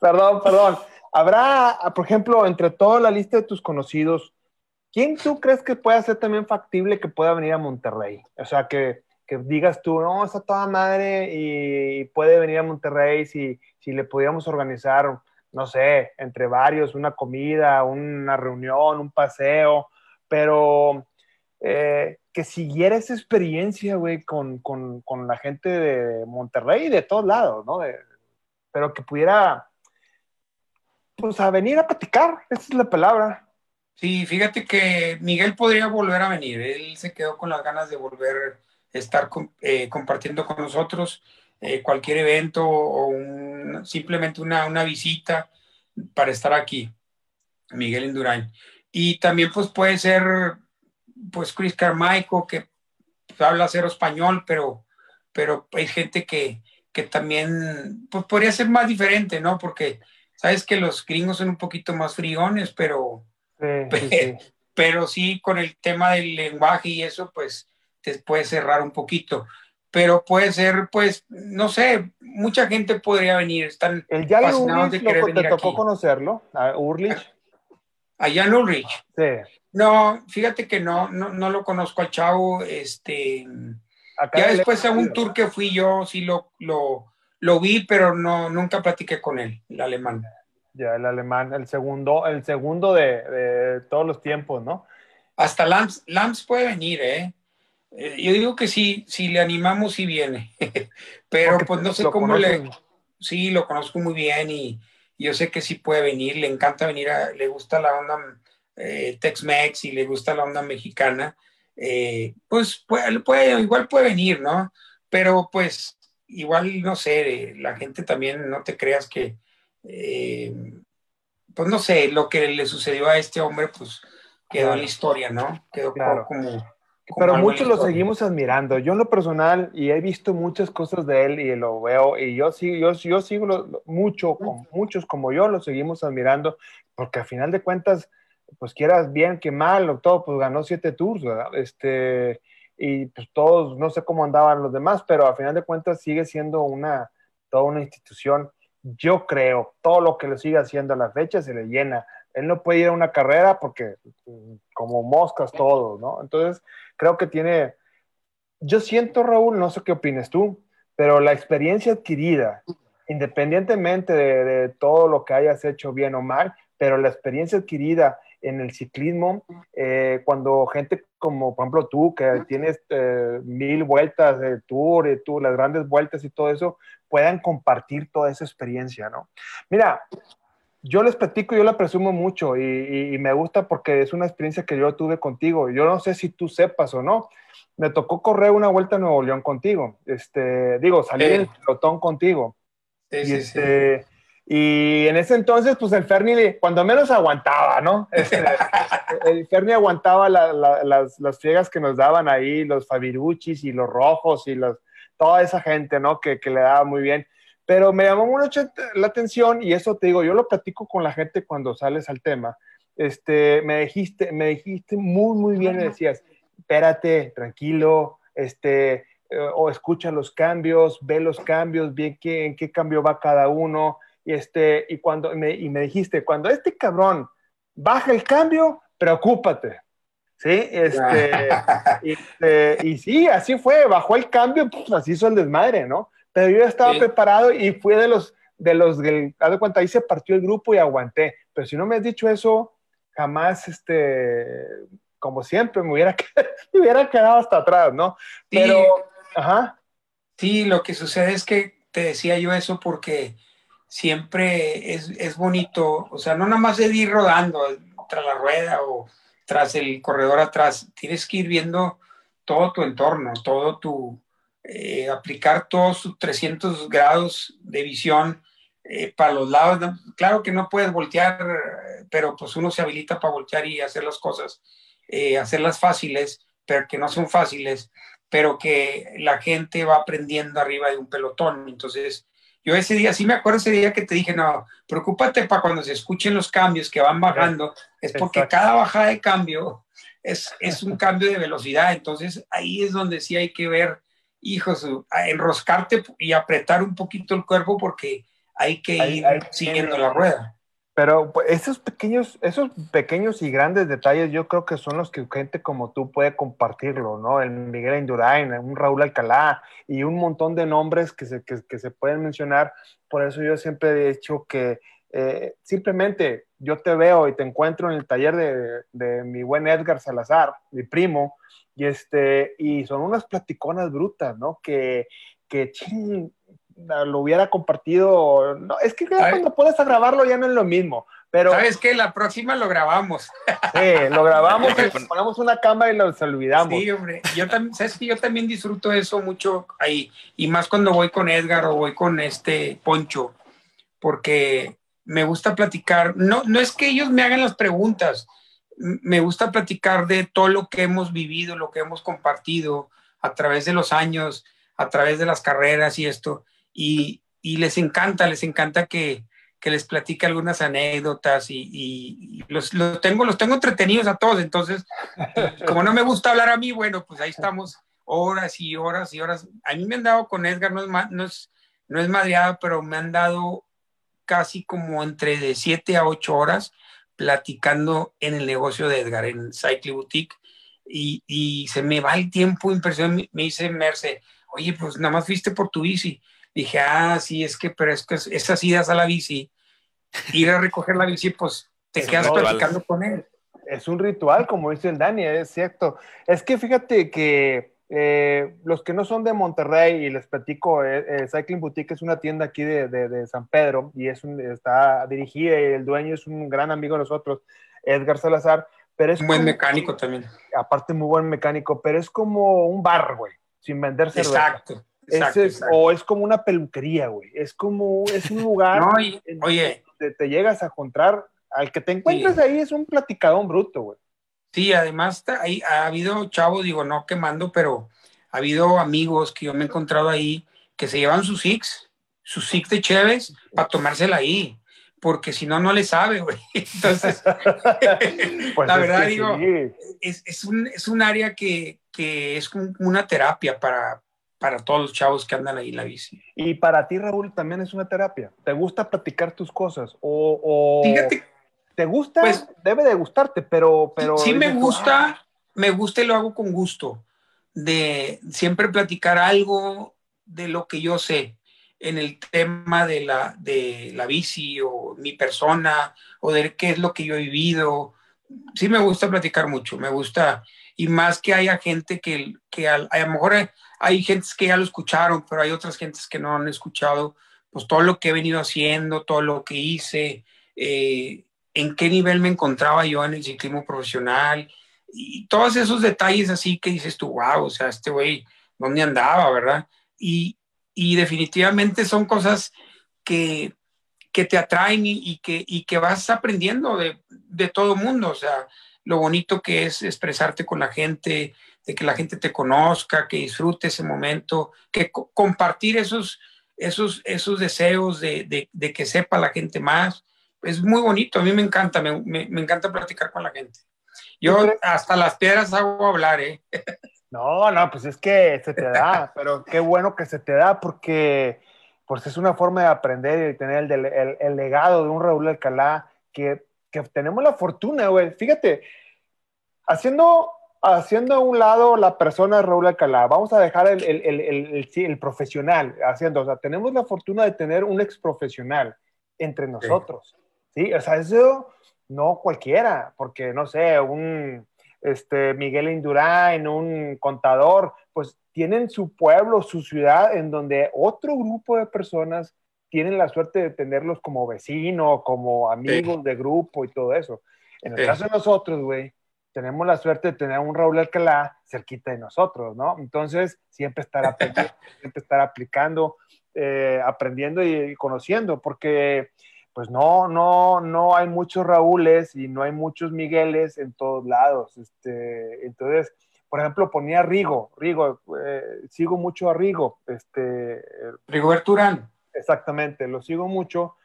Speaker 1: perdón, perdón. ¿Habrá, por ejemplo, entre toda la lista de tus conocidos, quién tú crees que pueda ser también factible que pueda venir a Monterrey? O sea, que, que digas tú, no, está toda madre y, puede venir a Monterrey si, si le pudiéramos organizar, no sé, entre varios, una comida, una reunión, un paseo, pero eh, que siguiera esa experiencia, güey, con, con, con, la gente de Monterrey y de todos lados, ¿no? pero que pudiera pues a venir a platicar, esa es la palabra.
Speaker 3: Sí, fíjate que Miguel podría volver a venir, él se quedó con las ganas de volver a estar eh, compartiendo con nosotros eh, cualquier evento o simplemente una, una, visita para estar aquí, Miguel Indurain. Y también pues puede ser pues Chris Carmichael, que habla cero español, pero, pero hay gente que, que también pues podría ser más diferente, ¿no? Porque Sabes que los gringos son un poquito más friones, pero, pero, sí. con el tema del lenguaje y eso, pues te puede cerrar un poquito. Pero puede ser, pues, no sé, mucha gente podría venir. Están
Speaker 1: el Jan Urlich, de ¿te tocó conocerlo? ¿A Urlich?
Speaker 3: A Jan Urlich.
Speaker 1: Sí.
Speaker 3: No, fíjate que no, no, no lo conozco al chavo. Este, ya después a un tour que fui yo, sí lo, lo, lo vi, pero no, nunca platiqué con él, el alemán.
Speaker 1: Ya, el alemán, el segundo, el segundo de, todos los tiempos, ¿no?
Speaker 3: Hasta Lams, Lams puede venir, ¿eh? ¿eh? Yo digo que sí, si le animamos, sí viene. pero pues no sé cómo le... Sí, lo conozco muy bien y, yo sé que sí puede venir, le encanta venir, le gusta la onda eh, Tex-Mex y le gusta la onda mexicana. Eh, pues puede, puede, igual puede venir, ¿no? Pero pues igual, no sé, la gente también, no te creas que, eh, pues no sé, lo que le sucedió a este hombre, pues quedó en la historia, ¿no? Quedó como...
Speaker 1: Pero muchos lo seguimos admirando. Yo en lo personal, y he visto muchas cosas de él y lo veo, y yo sigo, yo, yo sigo mucho, con muchos como yo lo seguimos admirando, porque al final de cuentas, pues quieras bien que mal o todo, pues ganó siete tours, ¿verdad? Este, y pues todos, no sé cómo andaban los demás, pero a final de cuentas sigue siendo una, toda una institución. Yo creo, todo lo que lo sigue haciendo a la fecha se le llena. Él no puede ir a una carrera porque como moscas todos, ¿no? Entonces, creo que tiene, yo siento, Raúl, no sé qué opinas tú, pero la experiencia adquirida, independientemente de, de todo lo que hayas hecho bien o mal, pero la experiencia adquirida en el ciclismo, eh, cuando gente como, por ejemplo, tú, que tienes eh, mil vueltas de tour, y tú, las grandes vueltas y todo eso, puedan compartir toda esa experiencia, ¿no? Mira, yo les platico, yo la presumo mucho y, me gusta porque es una experiencia que yo tuve contigo. Yo no sé si tú sepas o no. Me tocó correr una vuelta a Nuevo León contigo. Este, digo, salir en el pelotón contigo.
Speaker 3: Sí, y este,
Speaker 1: y en ese entonces, pues el Ferni, cuando menos aguantaba, ¿no? Este, el Ferni aguantaba las, las friegas que nos daban ahí, los Fabiruchis y los Rojos y los, toda esa gente, ¿no? Que, que le daba muy bien. Pero me llamó mucho la atención y eso te digo, yo lo platico con la gente cuando sales al tema. Este, me dijiste, me dijiste muy, muy bien, me decías, espérate, tranquilo, este, eh, o escucha los cambios, ve los cambios, ve qué, en qué cambio va cada uno, y, este, y, cuando, me, y me dijiste, cuando este cabrón baja el cambio, preocúpate. ¿Sí? Este, este, y, sí, así fue, bajó el cambio, pues así hizo el desmadre, ¿no? Pero yo estaba preparado y fui de los, de los, del, haz de cuenta, ahí se partió el grupo y aguanté. Pero si no me has dicho eso, jamás, este, como siempre, me hubiera, me hubiera quedado hasta atrás, ¿no? Pero, ajá.
Speaker 3: Sí, lo que sucede es que te decía yo eso porque siempre es, es bonito, o sea, no nada más de ir rodando tras la rueda o tras el corredor atrás, tienes que ir viendo todo tu entorno, todo tu, eh, aplicar todos sus 300 grados de visión eh, para los lados. Claro que no puedes voltear, pero pues uno se habilita para voltear y hacer las cosas, eh, hacerlas fáciles, pero que no son fáciles, pero que la gente va aprendiendo arriba de un pelotón. Entonces, yo ese día, sí me acuerdo ese día que te dije, no, preocúpate para cuando se escuchen los cambios que van bajando, es porque cada bajada de cambio es, es un cambio de velocidad, entonces ahí es donde sí hay que ver, hijos, enroscarte y apretar un poquito el cuerpo porque hay que ir siguiendo la rueda.
Speaker 1: Pero pues, esos pequeños, esos pequeños y grandes detalles yo creo que son los que gente como tú puede compartirlo, ¿no? El Miguel Indurain, un Raúl Alcalá y un montón de nombres que se, que, se pueden mencionar. Por eso yo siempre he dicho que eh, simplemente yo te veo y te encuentro en el taller de, de, mi buen Edgar Salazar, mi primo, y, este, y son unas platiconas brutas, ¿no? Que, que ching, lo hubiera compartido. No, es que cuando puedes grabarlo ya no es lo mismo. Pero,
Speaker 3: ¿Sabes qué? La próxima lo grabamos.
Speaker 1: Sí, lo grabamos, y ponemos una cámara y nos olvidamos.
Speaker 3: Sí, hombre. Yo también, ¿sabes que Yo también disfruto eso mucho ahí. Y más cuando voy con Edgar o voy con este Poncho, porque me gusta platicar. No, no es que ellos me hagan las preguntas, me gusta platicar de todo lo que hemos vivido, lo que hemos compartido a través de los años, a través de las carreras y esto y, les encanta, les encanta que, les platique algunas anécdotas y, los, tengo, los tengo entretenidos a todos. Entonces, como no me gusta hablar a mí, bueno, pues ahí estamos horas y horas y horas. A mí me han dado con Edgar, no es, no es, no es madreada, pero me han dado casi como entre de 7 a 8 horas platicando en el negocio de Edgar, en Cycle Boutique. Y, y se me va el tiempo impresionante. Me dice Merce, oye, pues nada más fuiste por tu bici dije, ah, sí, es que, pero es que esas idas a la bici, ir a recoger la bici, pues te quedas platicando con él.
Speaker 1: Es un ritual, como dice el Dani, es cierto. Es que fíjate que eh, los que no son de Monterrey, y les platico, eh, eh, Cycling Boutique es una tienda aquí de, de, San Pedro y es un, está dirigida y el dueño es un gran amigo de nosotros, Edgar Salazar. Pero es
Speaker 3: un buen mecánico también.
Speaker 1: Aparte, muy buen mecánico, pero es como un bar, güey, sin vender cerveza.
Speaker 3: Exacto
Speaker 1: o es como una peluquería, güey. Es como, es un lugar
Speaker 3: oye,
Speaker 1: donde te llegas a encontrar, al que te encuentras ahí es un platicadón bruto, güey.
Speaker 3: Sí, además ahí ha habido chavos, digo, no quemando, pero ha habido amigos que yo me he encontrado ahí que se llevan sus six, sus six de Cheves para tomársela ahí, porque si no, no le sabe, güey. Entonces, pues la verdad, digo, es, es, un, es un área que, que es una terapia para, para todos los chavos que andan ahí en la bici.
Speaker 1: Y para ti, Raúl, también es una terapia. ¿Te gusta platicar tus cosas? O,
Speaker 3: Fíjate,
Speaker 1: ¿Te gusta? Pues, Debe de gustarte, pero... pero
Speaker 3: sí me gusta, ah". me gusta y lo hago con gusto. De siempre platicar algo de lo que yo sé en el tema de la, de la bici o mi persona o de qué es lo que yo he vivido. Sí me gusta platicar mucho, me gusta, y más que haya gente que, que a, a lo mejor hay gentes que ya lo escucharon, pero hay otras gentes que no han escuchado, pues todo lo que he venido haciendo, todo lo que hice, eh, en qué nivel me encontraba yo en el ciclismo profesional y todos esos detalles así que dices tú, wow, o sea, este güey, ¿dónde andaba, verdad? Y, y definitivamente son cosas que, que te atraen y, que, y que vas aprendiendo de, de todo mundo, o sea, lo bonito que es expresarte con la gente, de que la gente te conozca, que disfrute ese momento, que compartir esos, esos, esos deseos de, que sepa la gente más. Es muy bonito, a mí me encanta, me, encanta platicar con la gente. Yo hasta las piedras hago hablar, ¿eh?
Speaker 1: No, no, pues es que se te da, pero qué bueno que se te da porque pues es una forma de aprender y de tener el, el, legado de un Raúl Alcalá que, que tenemos la fortuna, güey. Fíjate, haciendo haciendo a un lado la persona Raúl Alcalá, vamos a dejar el, el, el, el, profesional haciendo, o sea, tenemos la fortuna de tener un ex profesional entre nosotros, sí. O sea, eso no cualquiera, porque no sé, un este, Miguel Indurain, un contador, pues tienen su pueblo, su ciudad, en donde otro grupo de personas tienen la suerte de tenerlos como vecino, como amigos de grupo y todo eso. En el caso de nosotros, güey, tenemos la suerte de tener un Raúl Alcalá cerquita de nosotros, ¿no? Entonces, siempre estar aprendiendo, siempre estar aplicando, eh, aprendiendo y, conociendo, porque pues no, no, no hay muchos Raúles y no hay muchos Migueles en todos lados. Este, entonces, por ejemplo, ponía Rigo, Rigo, eh, sigo mucho a Rigo. Este,
Speaker 3: Rigo Berturán.
Speaker 1: Exactamente, lo sigo mucho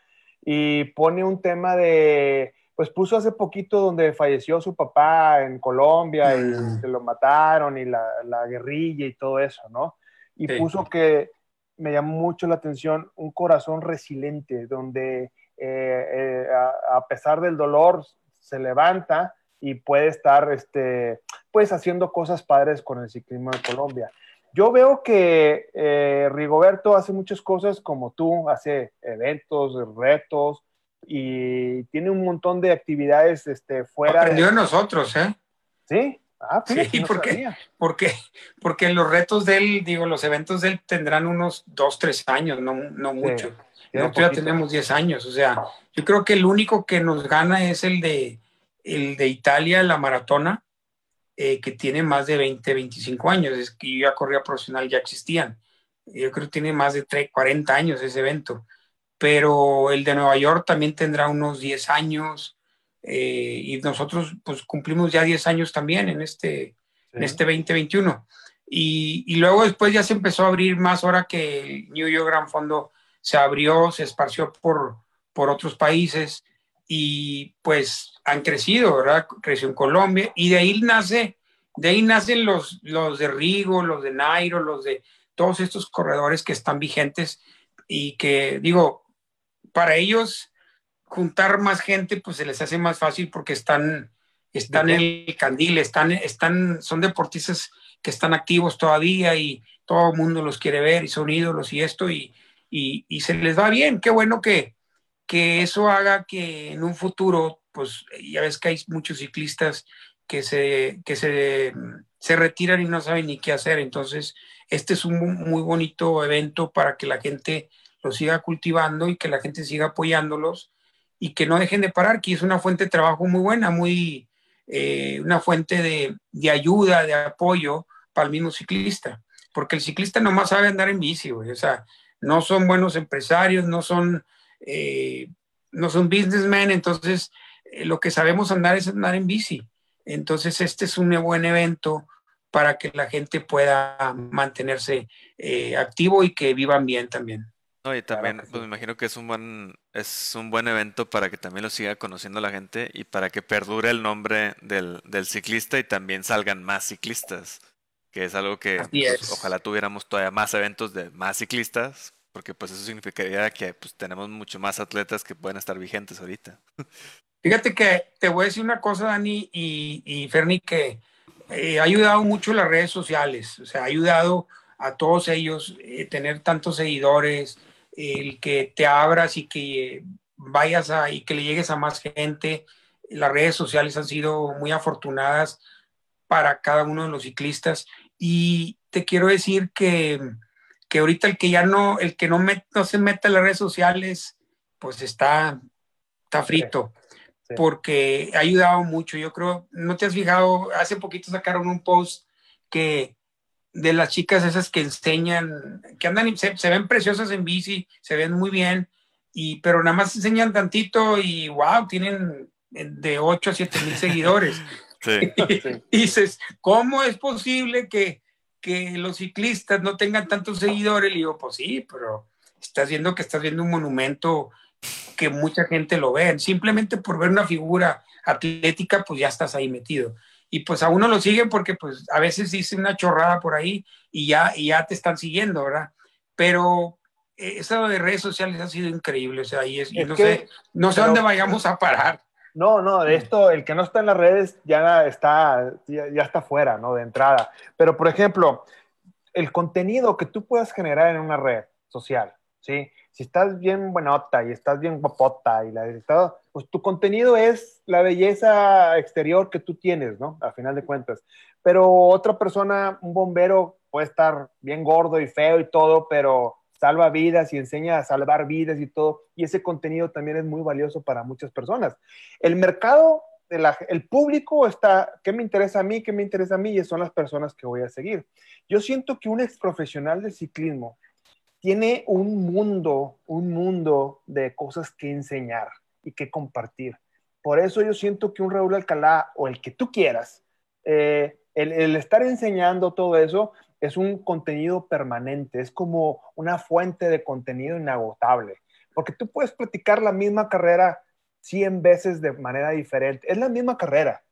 Speaker 1: y pone un tema de pues puso hace poquito donde falleció su papá en Colombia y mm. se lo mataron y la, la, guerrilla y todo eso, ¿no? Y puso que me llamó mucho la atención un corazón resiliente, donde eh, eh, a, pesar del dolor se levanta y puede estar, este, pues, haciendo cosas padres con el ciclismo de Colombia. Yo veo que eh, Rigoberto hace muchas cosas como tú, hace eventos, retos, y tiene un montón de actividades este, fuera.
Speaker 3: Aprendió de nosotros, ¿eh?
Speaker 1: Sí.
Speaker 3: Ah, sí, porque, porque, porque los retos de él, digo, los eventos de él tendrán unos dos, tres años, no, no mucho. Nosotros ya tenemos diez años, o sea, yo creo que el único que nos gana es el de, el de Italia, la maratona, eh, que tiene más de 20, 25 años. Es que yo ya corría profesional, ya existían. Yo creo que tiene más de 30, 40 años ese evento pero el de Nueva York también tendrá unos 10 años eh, y nosotros pues cumplimos ya 10 años también en este, en este 2021. Y, y, luego después ya se empezó a abrir más ahora que el New York Gran Fondo se abrió, se esparció por, por otros países y pues han crecido, ¿verdad? Creció en Colombia y de ahí nace, de ahí nacen los, los de Rigo, los de Nairo, los de todos estos corredores que están vigentes y que digo, para ellos juntar más gente, pues se les hace más fácil porque están, están en el candil, están, están, son deportistas que están activos todavía y todo el mundo los quiere ver y son ídolos y esto y, y, se les va bien. Qué bueno que, que eso haga que en un futuro, pues ya ves que hay muchos ciclistas que se, que se, se retiran y no saben ni qué hacer. Entonces, este es un muy bonito evento para que la gente lo siga cultivando y que la gente siga apoyándolos y que no dejen de parar, que es una fuente de trabajo muy buena, muy, eh, una fuente de, de, ayuda, de apoyo para el mismo ciclista, porque el ciclista nomás sabe andar en bici, o sea, no son buenos empresarios, no son, eh, no son businessmen, entonces eh, lo que sabemos andar es andar en bici. Entonces este es un buen evento para que la gente pueda mantenerse activo y que vivan bien también.
Speaker 2: No, y también, pues me imagino que es un buen, es un buen evento para que también lo siga conociendo la gente y para que perdure el nombre del, del ciclista y también salgan más ciclistas, que es algo que pues, ojalá tuviéramos todavía más eventos de más ciclistas, porque pues eso significaría que pues tenemos mucho más atletas que pueden estar vigentes ahorita.
Speaker 3: Fíjate que te voy a decir una cosa, Dani y, y Ferni, que eh, ha ayudado mucho las redes sociales, o sea, ha ayudado a todos ellos eh, tener tantos seguidores, el que te abras y que vayas a, y que le llegues a más gente. Las redes sociales han sido muy afortunadas para cada uno de los ciclistas y te quiero decir que, que ahorita el que ya no, el que no, no se mete en las redes sociales, pues está, está frito. Porque ha ayudado mucho. Yo creo, no te has fijado, hace poquito sacaron un post que de las chicas esas que enseñan, que andan, se, se, ven preciosas en bici, se ven muy bien, y, pero nada más enseñan tantito y wow, tienen de 8 a 7 mil seguidores. y dices, ¿cómo es posible que, que los ciclistas no tengan tantos seguidores? Y digo, pues sí, pero estás viendo que estás viendo un monumento que mucha gente lo ve. Simplemente por ver una figura atlética, pues ya estás ahí metido y pues a uno lo siguen porque pues a veces dice una chorrada por ahí y ya, y ya te están siguiendo, ¿verdad? Pero eh, eso de redes sociales ha sido increíble, o sea, y, es, no, sé, no sé dónde vayamos a parar.
Speaker 1: No, no, de esto, el que no está en las redes ya está, ya, ya está fuera, ¿no? De entrada. Pero, por ejemplo, el contenido que tú puedas generar en una red social, ¿sí? Si estás bien buenota y estás bien guapota y la todo, pues tu contenido es la belleza exterior que tú tienes, ¿no? A final de cuentas. Pero otra persona, un bombero, puede estar bien gordo y feo y todo, pero salva vidas y enseña a salvar vidas y todo. Y ese contenido también es muy valioso para muchas personas. El mercado, el público está, ¿qué me interesa a mí? ¿Qué me interesa a mí? Y son las personas que voy a seguir. Yo siento que un ex profesional del ciclismo tiene un mundo, un mundo de cosas que enseñar y que compartir. Por eso yo siento que un Raúl Alcalá o el que tú quieras, eh, el, estar enseñando todo eso es un contenido permanente, es como una fuente de contenido inagotable, porque tú puedes platicar la misma carrera 100 veces de manera diferente, es la misma carrera,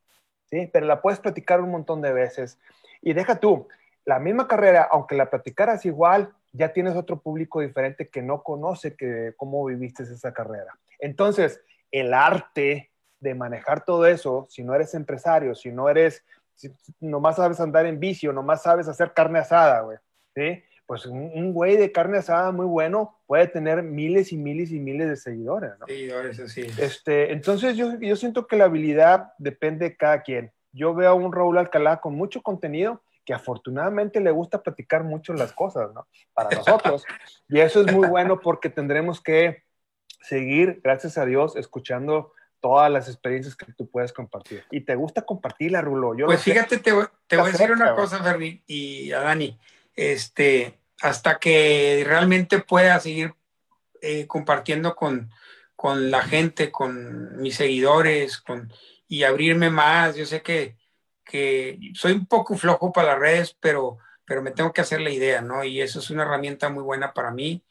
Speaker 1: ¿sí? Pero la puedes platicar un montón de veces. Y deja tú, la misma carrera, aunque la platicaras igual, ya tienes otro público diferente que no conoce que, cómo viviste esa carrera. Entonces, el arte de manejar todo eso, si no eres empresario, si no eres, si nomás sabes andar en vicio, nomás sabes hacer carne asada, güey, ¿sí? Pues un, güey de carne asada muy bueno puede tener miles y miles y miles de seguidores, ¿no?
Speaker 3: Seguidores, así.
Speaker 1: Este, entonces yo, yo siento que la habilidad depende de cada quien. Yo veo a un Raúl Alcalá con mucho contenido, que afortunadamente le gusta platicar mucho las cosas, ¿no? Para nosotros. y eso es muy bueno porque tendremos que seguir, gracias a Dios, escuchando todas las experiencias que tú puedes compartir. Y te gusta compartirla, Rulo.
Speaker 3: Yo pues fíjate, te, voy, a decir una cosa, Ferni, y a Dani. Este, hasta que realmente pueda seguir eh, compartiendo con, con la gente, con mis seguidores, con, y abrirme más. Yo sé que que soy un poco flojo para las redes, pero, pero me tengo que hacer la idea, ¿no? Y eso es una herramienta muy buena para mí,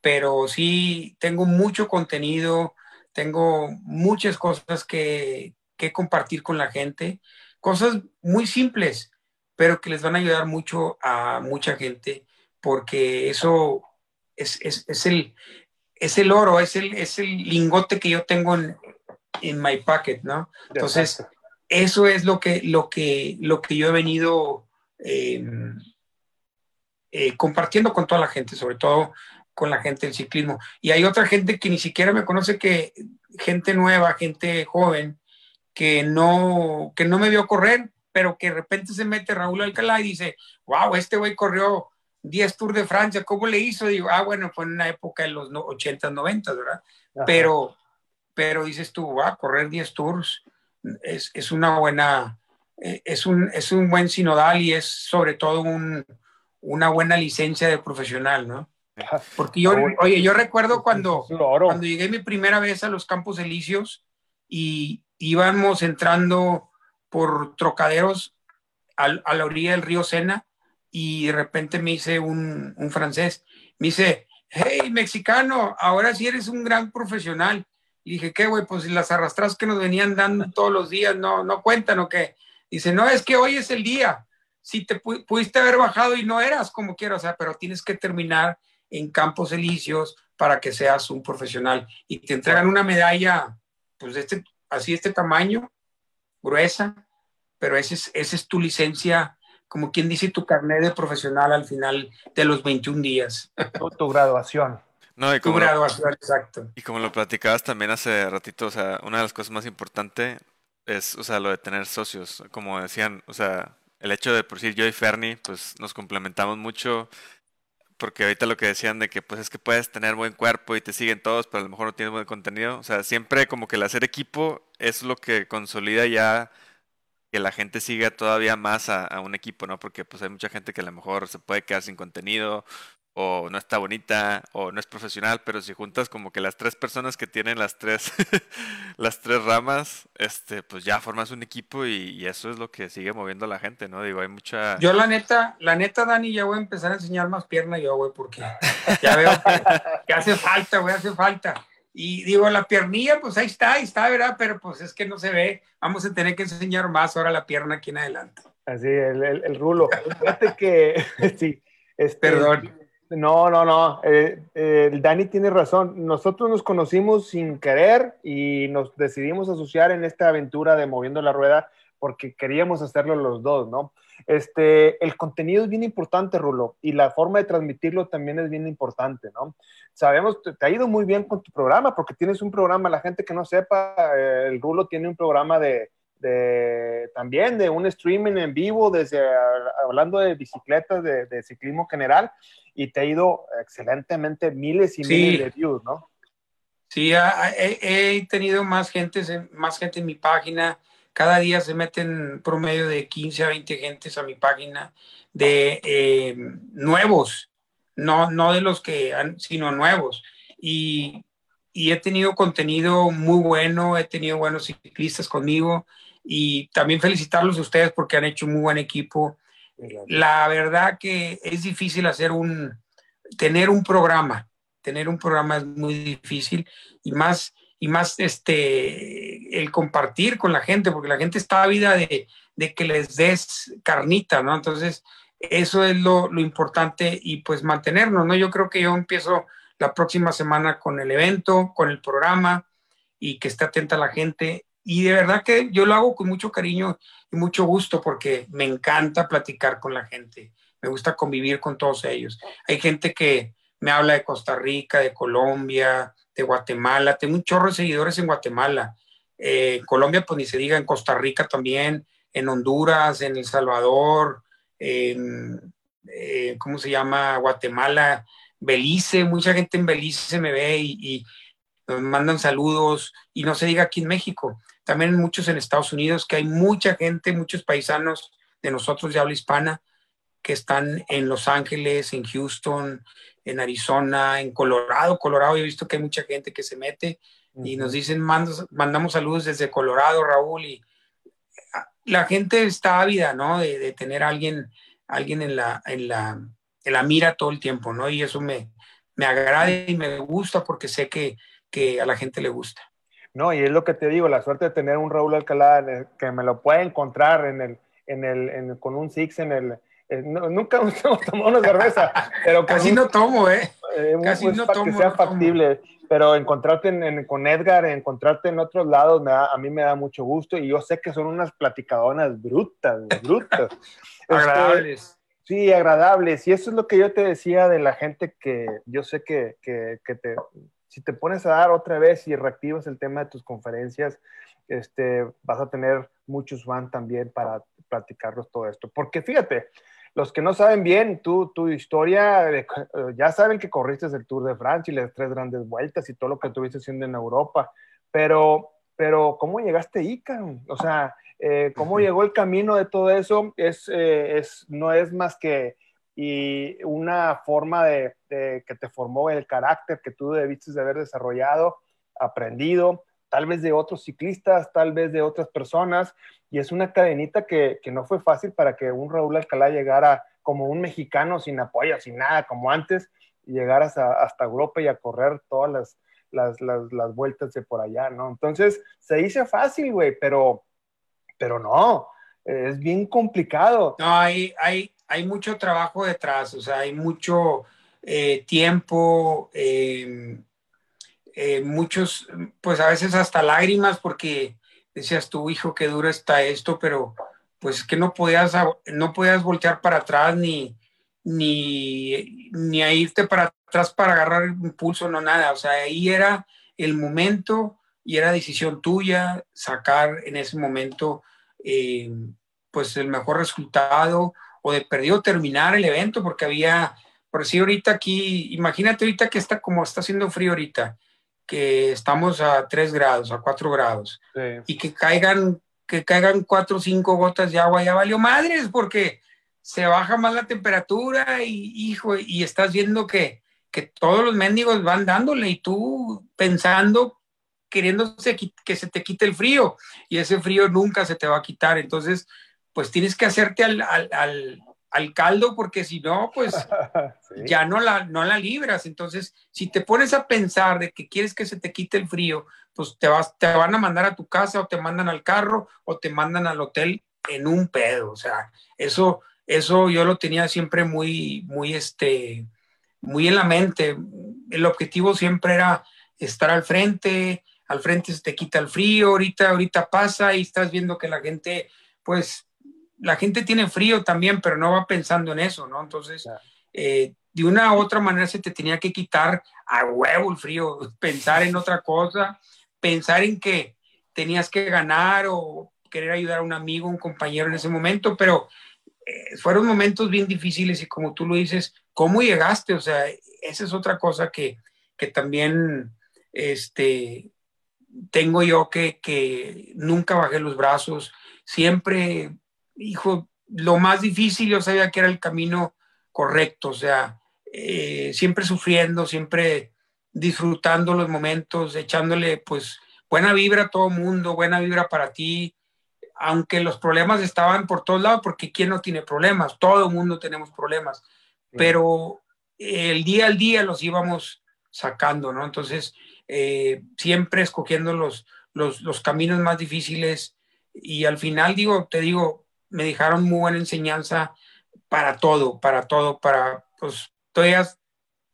Speaker 3: pero sí tengo mucho contenido, tengo muchas cosas que, que compartir con la gente, cosas muy simples, pero que les van a ayudar mucho a mucha gente, porque eso es, es, es el, es el oro, es el, es el lingote que yo tengo en, en my pocket, ¿no? Entonces, eso es lo que, lo que, lo que yo he venido em, eh, compartiendo con toda la gente, sobre todo con la gente del ciclismo. Y hay otra gente que ni siquiera me conoce, que gente nueva, gente joven, que no, que no me vio correr, pero que de repente se mete Raúl Alcalá y dice, wow, este güey corrió 10 Tours de Francia, ¿cómo le hizo? Digo, ah, bueno, fue en una época de los 80, 90, ¿verdad? Pero, pero dices tú, va a correr 10 Tours es, una buena, eh, es un, es un buen sinodal y es sobre todo una buena licencia de profesional, ¿no? Porque yo, oye, yo recuerdo cuando, cuando llegué mi primera vez a los Campos Elíseos y íbamos entrando por trocaderos a, la orilla del río Sena y de repente me dice un, un francés, me dice, hey, mexicano, ahora sí eres un gran profesional. Dije, ¿qué, güey? Pues las arrastras que nos venían dando todos los días no, no cuentan o qué. Dice, no, es que hoy es el día. Si te pudiste haber bajado y no eras como quieras, o sea, pero tienes que terminar en campos elíseos para que seas un profesional. Y te entregan una medalla, pues este, así este tamaño, gruesa, pero esa es, esa es tu licencia, como quien dice, tu carnet de profesional al final de los 21 días.
Speaker 1: tu graduación.
Speaker 2: No, y como,
Speaker 3: lo, exacto.
Speaker 2: y como lo platicabas también hace ratito, o sea, una de las cosas más importantes es, o sea, lo de tener socios. Como decían, o sea, el hecho de, por decir, yo y Fernie, pues nos complementamos mucho, porque ahorita lo que decían de que, pues es que puedes tener buen cuerpo y te siguen todos, pero a lo mejor no tienes buen contenido. O sea, siempre como que el hacer equipo es lo que consolida ya que la gente siga todavía más a, a, un equipo, ¿no? Porque pues hay mucha gente que a lo mejor se puede quedar sin contenido o no está bonita o no es profesional, pero si juntas como que las tres personas que tienen las tres las tres ramas, este pues ya formas un equipo y, eso es lo que sigue moviendo a la gente, ¿no? Digo, hay mucha
Speaker 3: Yo la neta, la neta Dani ya voy a empezar a enseñar más pierna yo, güey, porque ya veo que, hace falta, güey, hace falta. Y digo, la piernilla, pues ahí está, ahí está, ¿verdad? Pero pues es que no se ve. Vamos a tener que enseñar más ahora la pierna aquí en adelante.
Speaker 1: Así, el, el, rulo. Fíjate que, sí, este,
Speaker 3: Perdón
Speaker 1: no, no, no. Eh, eh, Dani tiene razón. Nosotros nos conocimos sin querer y nos decidimos asociar en esta aventura de Moviendo la Rueda porque queríamos hacerlo los dos, ¿no? este, el contenido es bien importante, Rulo, y la forma de transmitirlo también es bien importante, ¿no? Sabemos, te, ha ido muy bien con tu programa, porque tienes un programa, la gente que no sepa, eh, el Rulo tiene un programa de, de, también de un streaming en vivo, desde hablando de bicicletas, de, ciclismo general, y te ha ido excelentemente miles y miles de views, ¿no?
Speaker 3: Sí, he, tenido más gente, más gente en mi página. Cada día se meten promedio de 15 a 20 gentes a mi página de eh, nuevos, no, no de los que han, sino nuevos. Y, y he tenido contenido muy bueno, he tenido buenos ciclistas conmigo y también felicitarlos a ustedes porque han hecho un muy buen equipo. La verdad que es difícil hacer un, tener un programa tener un programa es muy difícil y más, y más este, el compartir con la gente, porque la gente está ávida de, de que les des carnita, ¿no? Entonces, eso es lo, lo, importante y pues mantenernos, ¿no? Yo creo que yo empiezo la próxima semana con el evento, con el programa y que esté atenta la gente. Y de verdad que yo lo hago con mucho cariño y mucho gusto porque me encanta platicar con la gente, me gusta convivir con todos ellos. Hay gente que, me habla de Costa Rica, de Colombia, de Guatemala. Tengo un chorro de seguidores en Guatemala. Eh, Colombia, pues ni se diga, en Costa Rica también, en Honduras, en El Salvador, en, eh, ¿cómo se llama? Guatemala, Belice, mucha gente en Belice me ve y, y, nos mandan saludos, y no se diga aquí en México, también muchos en Estados Unidos, que hay mucha gente, muchos paisanos de nosotros de habla hispana que están en Los Ángeles, en Houston, en Arizona, en Colorado. Colorado, he visto que hay mucha gente que se mete y nos dicen, mandamos saludos desde Colorado, Raúl, y ah, la gente está ávida, ¿no? De, tener a alguien, alguien en, la, en, la, en la mira todo el tiempo, ¿no? Y eso me, me agrada y me gusta porque sé que, que a la gente le gusta.
Speaker 1: No, y es lo que te digo, la suerte de tener un Raúl Alcalá que me lo puede encontrar en el, en el, con un Six en el, eh, nunca hemos tomado una cerveza, pero
Speaker 3: casi no tomo, ¿eh?
Speaker 1: eh casi pues, no para que sea factible. Pero encontrarte con Edgar, encontrarte en otros lados, me a mí me da mucho gusto y yo sé que son unas platicadonas brutas, brutas.
Speaker 3: Este, agradables.
Speaker 1: sí, agradables. Y eso es lo que yo te decía de la gente que yo sé que, que, que te, si te pones a dar otra vez y reactivas el tema de tus conferencias, este, vas a tener muchos fans también para platicarlos todo esto. Porque fíjate, los que no saben bien tu, tu historia, eh, ya saben que corriste el Tour de Francia y las tres grandes vueltas y todo lo que estuviste haciendo en Europa, pero, pero ¿cómo llegaste ahí, O sea, eh, ¿cómo llegó el camino de todo eso? Es, eh, es, no es más que y una forma de, de, que te formó el carácter que tú debiste de haber desarrollado, aprendido, tal vez de otros ciclistas, tal vez de otras personas, y es una cadenita que, no fue fácil para que un Raúl Alcalá llegara como un mexicano sin apoyo, sin nada, como antes, y llegaras hasta Europa y a correr todas las, las, vueltas de por allá, ¿no? Entonces, se dice fácil, güey, pero, pero no, es bien complicado.
Speaker 3: No, hay, hay, hay mucho trabajo detrás, o sea, hay mucho eh, tiempo, eh, eh, muchos, pues a veces hasta lágrimas porque decías tu hijo, qué duro está esto, pero pues es que no podías, no podías voltear para atrás ni, ni, ni a irte para atrás para agarrar impulso, no nada. O sea, ahí era el momento y era decisión tuya sacar en ese momento eh, pues el mejor resultado o de perdido terminar el evento porque había, por decir ahorita aquí, imagínate ahorita que está como está haciendo frío ahorita que estamos a 3 grados, a 4 grados, y que caigan, que caigan 4 o 5 gotas de agua, ya valió madres, porque se baja más la temperatura y, hijo, y estás viendo que, que todos los mendigos van dándole y tú pensando, queriéndose que se te quite el frío, y ese frío nunca se te va a quitar, entonces, pues tienes que hacerte al, al al caldo porque si no, pues ya no la, no la libras. Entonces, si te pones a pensar de que quieres que se te quite el frío, pues te, vas, te van a mandar a tu casa o te mandan al carro o te mandan al hotel en un pedo. O sea, eso, eso yo lo tenía siempre muy, muy, este, muy en la mente. El objetivo siempre era estar al frente, al frente se te quita el frío, ahorita, ahorita pasa y estás viendo que la gente, pues, la gente tiene frío también, pero no va pensando en eso, ¿no? Entonces, eh, de una u otra manera se te tenía que quitar a huevo el frío, pensar en otra cosa, pensar en que tenías que ganar o querer ayudar a un amigo, un compañero en ese momento, pero eh, fueron momentos bien difíciles y como tú lo dices, ¿cómo llegaste? O sea, esa es otra cosa que, que también este, tengo yo que, que nunca bajé los brazos, siempre, hijo, lo más difícil yo sabía que era el camino correcto, o sea, eh, siempre sufriendo, siempre disfrutando los momentos, echándole pues buena vibra a todo mundo, buena vibra para ti, aunque los problemas estaban por todos lados, porque ¿quién no tiene problemas? Todo el mundo tenemos problemas, pero el día al día los íbamos sacando, ¿no? Entonces, eh, siempre escogiendo los, los, los, caminos más difíciles y al final, digo, te digo, me dejaron muy buena enseñanza para todo, para todo, para, pues, todavía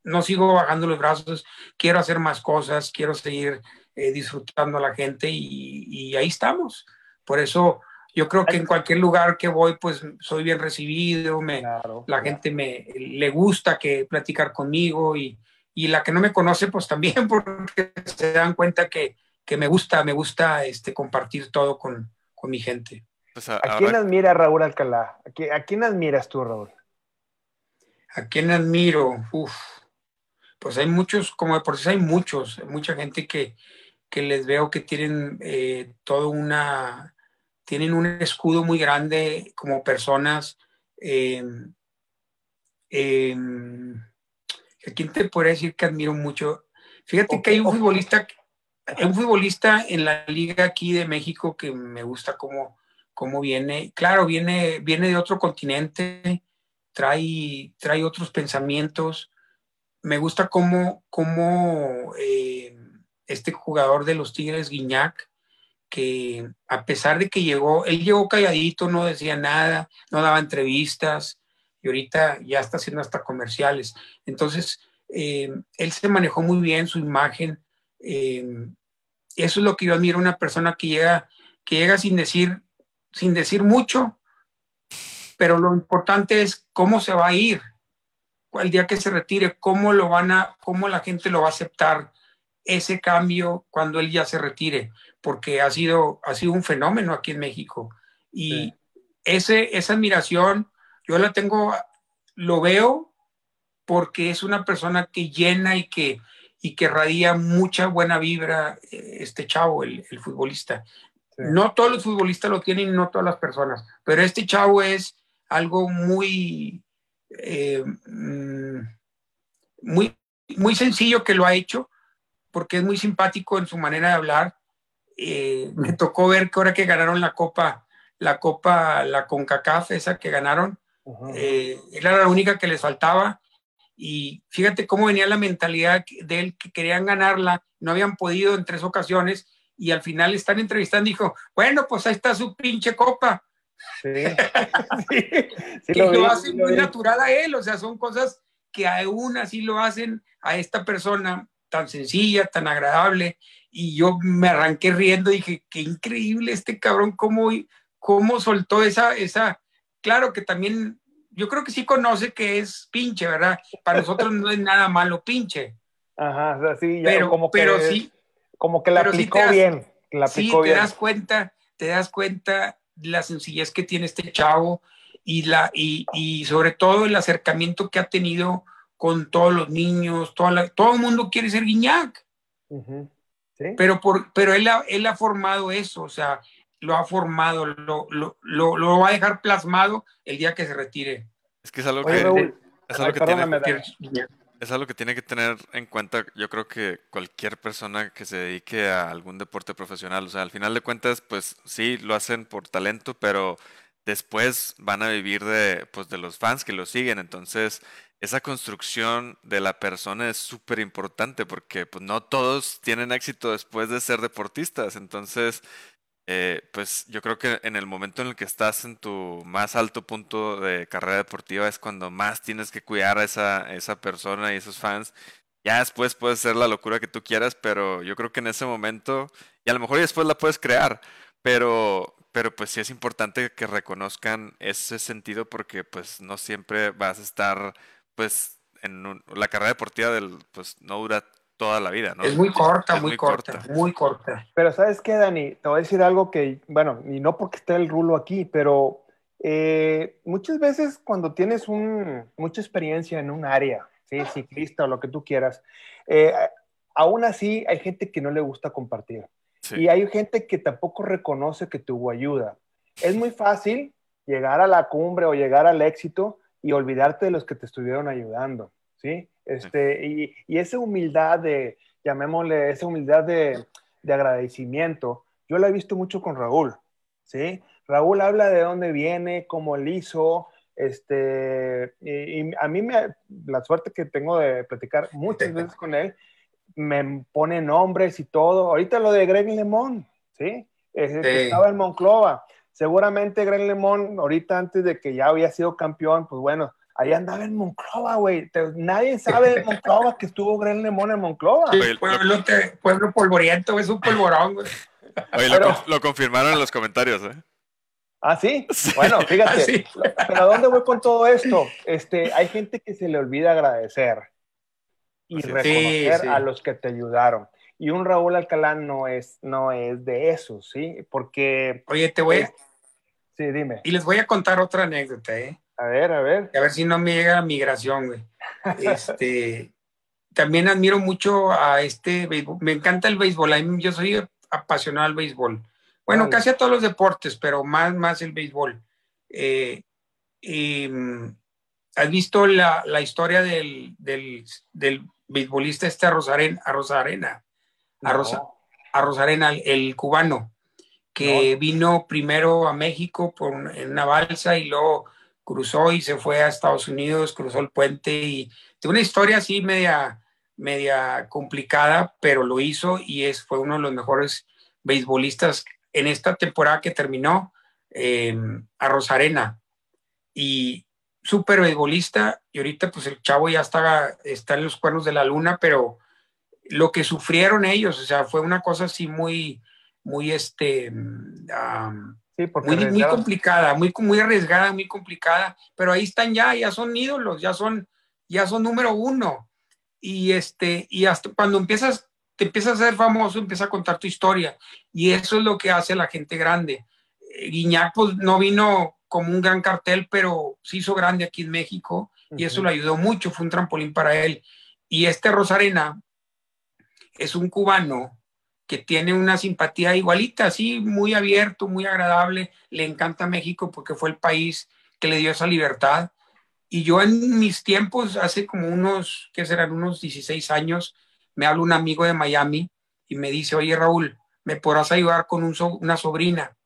Speaker 3: no sigo bajando los brazos, quiero hacer más cosas, quiero seguir eh, disfrutando a la gente y, y, ahí estamos. Por eso yo creo que en cualquier lugar que voy, pues soy bien recibido, me, la gente me le gusta que platicar conmigo y, y, la que no me conoce, pues también porque se dan cuenta que, que me gusta, me gusta este, compartir todo con, con mi gente.
Speaker 1: Pues a, quién admira Raúl Alcalá? ¿A quién, admiras tú, Raúl?
Speaker 3: ¿A quién admiro? Uf, pues hay muchos, como de por sí hay muchos, mucha gente que, que les veo que tienen eh, todo una, tienen un escudo muy grande como personas. Eh, eh, ¿A quién te podría decir que admiro mucho? Fíjate que hay un futbolista, hay un futbolista en la liga aquí de México que me gusta cómo, cómo viene. Claro, viene, viene de otro continente, trae, trae otros pensamientos. Me gusta cómo, cómo eh, este jugador de los Tigres, Guiñac, que a pesar de que llegó, él llegó calladito, no decía nada, no daba entrevistas y ahorita ya está haciendo hasta comerciales. Entonces, eh, él se manejó muy bien su imagen. Eh, eso es lo que yo admiro, una persona que llega, que llega sin decir, sin decir mucho, pero lo importante es cómo se va a ir el día que se retire, cómo lo van a, cómo la gente lo va a aceptar ese cambio cuando él ya se retire, porque ha sido, ha sido un fenómeno aquí en México. Y ese, esa admiración, yo la tengo, lo veo porque es una persona que llena y que, y que radia mucha buena vibra, eh, este chavo, el, futbolista. No todos los futbolistas lo tienen, no todas las personas, pero este chavo es algo muy, eh, mm, muy, muy sencillo que lo ha hecho, porque es muy simpático en su manera de hablar. Eh, me tocó ver que ahora que ganaron la copa, la copa, la CONCACAF, esa que ganaron, eh, era la única que les faltaba. Y fíjate cómo venía la mentalidad de él, que querían ganarla, no habían podido en tres ocasiones, y al final están entrevistando dijo, bueno, pues ahí está su pinche copa. Sí, y lo, hace muy natural a él, o sea, son cosas que aún así lo hacen a esta persona tan sencilla, tan agradable, y yo me arranqué riendo dije, qué increíble este cabrón, cómo, cómo soltó esa, esa, claro que también, yo creo que sí conoce que es pinche, ¿verdad? Para nosotros no es nada malo pinche.
Speaker 1: Ajá, o sea, sí, pero, como que, pero sí, como que la aplicó bien. La
Speaker 3: aplicó sí, te das cuenta, te das cuenta la sencillez que tiene este chavo y, la, y, y sobre todo el acercamiento que ha tenido con todos los niños, toda todo el mundo quiere ser Guiñac. Pero, por, pero él, ha, él ha formado eso, o sea, lo ha formado, lo, lo, lo, va a dejar plasmado el día que se retire.
Speaker 2: Es que es algo que, es algo que tiene, es algo que tiene que tener en cuenta, yo creo que cualquier persona que se dedique a algún deporte profesional, o sea, al final de cuentas, pues sí, lo hacen por talento, pero después van a vivir de, pues, de los fans que lo siguen, entonces esa construcción de la persona es súper importante porque pues, no todos tienen éxito después de ser deportistas. Entonces, eh, pues yo creo que en el momento en el que estás en tu más alto punto de carrera deportiva es cuando más tienes que cuidar a esa, esa persona y esos fans. Ya después puedes ser la locura que tú quieras, pero yo creo que en ese momento, y a lo mejor después la puedes crear, pero pero pues sí es importante que reconozcan ese sentido porque pues no siempre vas a estar pues en la carrera deportiva del pues no dura toda la vida, ¿no?
Speaker 3: Es muy corta, muy, corta, muy corta.
Speaker 1: Pero ¿sabes qué, Dani? Te voy a decir algo que, bueno, y no porque esté el rulo aquí, pero eh, muchas veces cuando tienes un, mucha experiencia en un área, ¿sí? ciclista o lo que tú quieras, eh, aún así hay gente que no le gusta compartir. Y hay gente que tampoco reconoce que tuvo ayuda. Es muy fácil llegar a la cumbre o llegar al éxito y olvidarte de los que te estuvieron ayudando, ¿sí? Este, y, y, esa humildad de, llamémosle, esa humildad de, de, agradecimiento, yo la he visto mucho con Raúl, ¿sí? Raúl habla de dónde viene, cómo él hizo, este, y, a mí me, la suerte que tengo de platicar muchas veces con él, me pone nombres y todo. Ahorita lo de Greg Lemón, ¿sí? estaba en Monclova. Seguramente Greg Lemón, ahorita antes de que ya había sido campeón, pues bueno, ahí andaba en Monclova, güey. Nadie sabe de Monclova que estuvo Greg Lemón en Monclova.
Speaker 3: pueblo, pueblo polvoriento, es un polvorón, güey.
Speaker 2: Oye, lo, confirmaron en los comentarios, ¿eh?
Speaker 1: ¿Ah, sí? Bueno, fíjate. Ah, Pero ¿a dónde voy con todo esto? Este, hay gente que se le olvida agradecer y reconocer a los que te ayudaron. Y un Raúl Alcalá no es, no es de eso, ¿sí? Porque...
Speaker 3: Oye, te voy a...
Speaker 1: Sí, dime.
Speaker 3: Y les voy a contar otra anécdota, ¿eh?
Speaker 1: A ver, a ver.
Speaker 3: A ver si no me llega la migración, güey. Este, también admiro mucho a este béisbol. Me encanta el béisbol. Yo soy apasionado al béisbol. Bueno, casi a todos los deportes, pero más, más el béisbol. Eh, y, mm, ¿Has visto la, la historia del, del, del, beisbolista este a Rosarena? A Rosarena, a, Rosa, a Rosarena el, cubano, que vino primero a México por, en una balsa y luego cruzó y se fue a Estados Unidos, cruzó el puente y de una historia así media, media complicada, pero lo hizo y es, fue uno de los mejores beisbolistas en esta temporada que terminó eh, a Rosarena. Y, súper beisbolista y ahorita pues el chavo ya está, está en los cuernos de la luna, pero lo que sufrieron ellos, o sea, fue una cosa así muy, muy, este, muy, complicada, muy, muy arriesgada, muy complicada, pero ahí están ya, ya son ídolos, ya son, ya son número uno. Y este, y hasta cuando empiezas, te empiezas a ser famoso, empieza a contar tu historia. Y eso es lo que hace la gente grande. Eh, Guiñac, pues no vino como un gran cartel, pero se hizo grande aquí en México y eso le ayudó mucho, fue un trampolín para él. Y este Rosarena es un cubano que tiene una simpatía igualita, así, muy abierto, muy agradable, le encanta México porque fue el país que le dio esa libertad. Y yo en mis tiempos, hace como unos, ¿qué serán? Unos 16 años, me habla un amigo de Miami y me dice, oye Raúl, ¿me podrás ayudar con una sobrina?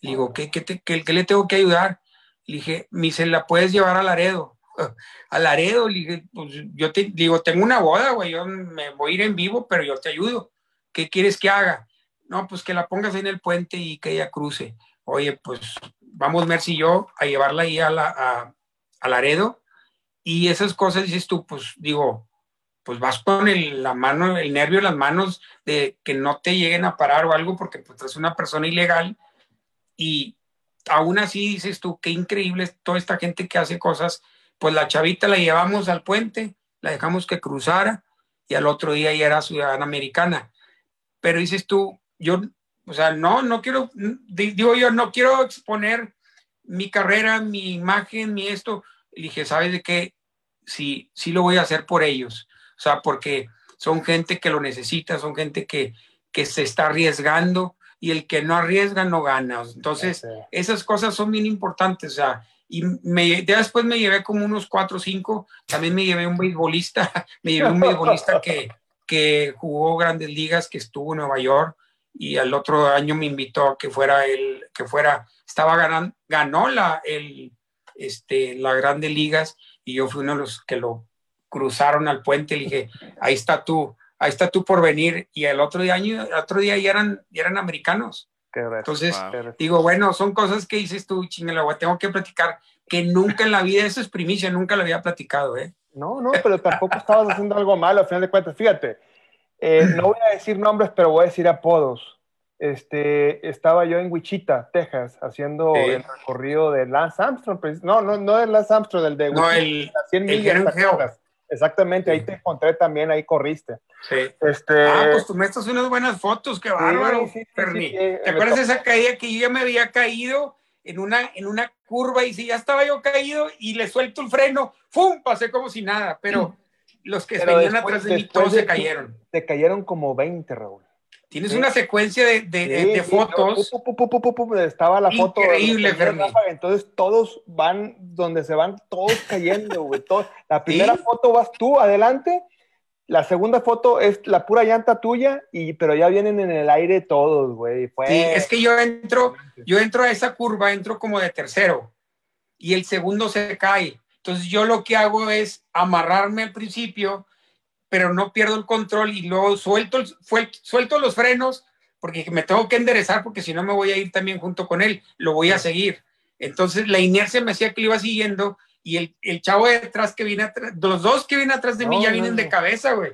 Speaker 3: Le digo, ¿qué, qué, le tengo que ayudar? Le dije, mi se la puedes llevar a Laredo. A Laredo, le dije, pues yo te digo, tengo una boda, güey, yo me voy a ir en vivo, pero yo te ayudo. ¿Qué quieres que haga? No, pues que la pongas en el puente y que ella cruce. Oye, pues vamos Mercy y yo a llevarla ahí a, la, Laredo. Y esas cosas dices tú, pues digo, pues vas con la mano, el nervio en las manos de que no te lleguen a parar o algo porque pues eres una persona ilegal y aún así dices tú, qué increíble es toda esta gente que hace cosas. Pues la chavita la llevamos al puente, la dejamos que cruzara y al otro día ya era ciudadana americana. Pero dices tú, yo, o sea, no, no quiero, digo yo, no quiero exponer mi carrera, mi imagen, mi esto. Y dije, ¿sabes de qué? Sí, sí lo voy a hacer por ellos. O sea, porque son gente que lo necesita, son gente que, que se está arriesgando y el que no arriesga no gana. Entonces, esas cosas son bien importantes. O sea, y me, después me llevé como unos cuatro o cinco, también me llevé un beisbolista, me llevé un beisbolista que, que jugó grandes ligas, que estuvo en Nueva York y al otro año me invitó a que fuera el, que fuera, estaba ganando, ganó la, el, este, las grandes ligas y yo fui uno de los que lo cruzaron al puente y le dije, ahí está tú, ahí está tú por venir. Y el otro día, el otro día ya eran, ya eran americanos. Entonces, digo, bueno, son cosas que dices tú, chingada, tengo que platicar, que nunca en la vida, eso es primicia, nunca lo había platicado, ¿eh?
Speaker 1: No, no, pero tampoco estabas haciendo algo malo, al final de cuentas. Fíjate, eh, no voy a decir nombres, pero voy a decir apodos. este, estaba yo en Wichita, Texas, haciendo el recorrido de Lance Armstrong. No, no, no de Lance Armstrong, del de
Speaker 3: no, el, 100 millas.
Speaker 1: Exactamente, ahí te encontré también, ahí corriste.
Speaker 3: Sí. Este... Ah, pues tú me estás unas buenas fotos, qué bárbaro, sí, ¿Te acuerdas de esa caída que yo ya me había caído en una, en una curva y si ya estaba yo caído y le suelto el freno, ¡fum! Pasé como si nada, pero los que venían atrás de mí todos se cayeron.
Speaker 1: Te cayeron como 20, Raúl.
Speaker 3: Tienes una secuencia de, de, fotos.
Speaker 1: estaba la foto.
Speaker 3: Increíble.
Speaker 1: Entonces todos van donde se van, todos cayendo, güey. La primera foto vas tú adelante, la segunda foto es la pura llanta tuya, y, pero ya vienen en el aire todos, güey.
Speaker 3: Sí, es que yo entro, yo entro a esa curva, entro como de tercero, y el segundo se cae. Entonces yo lo que hago es amarrarme al principio pero no pierdo el control y luego suelto, suelto los frenos porque me tengo que enderezar porque si no me voy a ir también junto con él, lo voy a seguir. Entonces la inercia me hacía que lo iba siguiendo y el, el chavo de detrás que viene atrás, los dos que vienen atrás de mí ya vienen de cabeza, güey.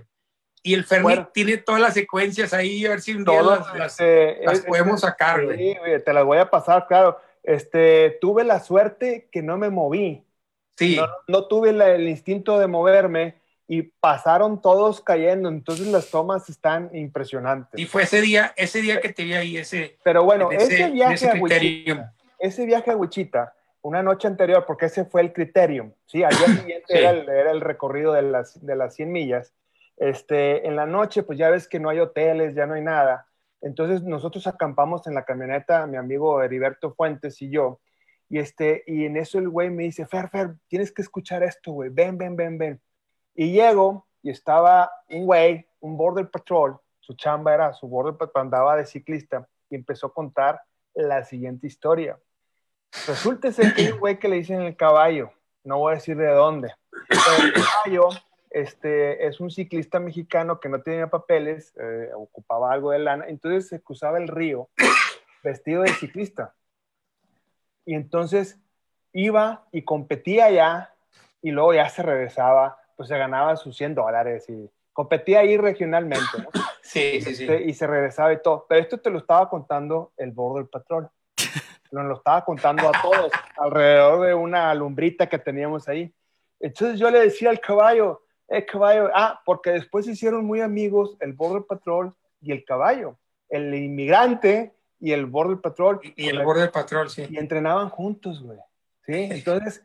Speaker 3: Y el Fermi tiene todas las secuencias ahí, a ver si un día las, este, podemos sacar, güey.
Speaker 1: Sí, te las voy a pasar, claro. Este, tuve la suerte que no me moví.
Speaker 3: Sí.
Speaker 1: No, tuve el instinto de moverme y pasaron todos cayendo, entonces las tomas están impresionantes.
Speaker 3: Y fue ese día, ese día que te vi ahí, ese...
Speaker 1: Pero bueno, ese, viaje a Wichita, ese viaje a Wichita, una noche anterior, porque ese fue el criterium, ¿sí? Al día siguiente era, el, recorrido de las, de las 100 millas. Este, en la noche, pues ya ves que no hay hoteles, ya no hay nada. Entonces nosotros acampamos en la camioneta, mi amigo Heriberto Fuentes y yo, y, este, y en eso el güey me dice, Fer, Fer, tienes que escuchar esto, güey, ven, ven, ven, ven. Y llego y estaba un güey, un border patrol, su chamba era, su border patrol andaba de ciclista y empezó a contar la siguiente historia. Resulta ser que hay un güey que le dicen el caballo, no voy a decir de dónde, pero el caballo este, es un ciclista mexicano que no tenía papeles, eh, ocupaba algo de lana, entonces se cruzaba el río vestido de ciclista. Y entonces iba y competía ya y luego ya se regresaba pues se ganaba sus 100 dólares y competía ahí regionalmente, ¿no?
Speaker 3: Sí, sí, sí.
Speaker 1: Este, y se regresaba y todo. Pero esto te lo estaba contando el Border Patrol. Nos lo estaba contando a todos alrededor de una lumbrita que teníamos ahí. Entonces yo le decía al caballo, el caballo, ah, porque después se hicieron muy amigos el Border Patrol y el caballo, el inmigrante y el Border Patrol.
Speaker 3: Y, el Border Patrol, sí.
Speaker 1: Y entrenaban juntos, güey. ¿Sí? Entonces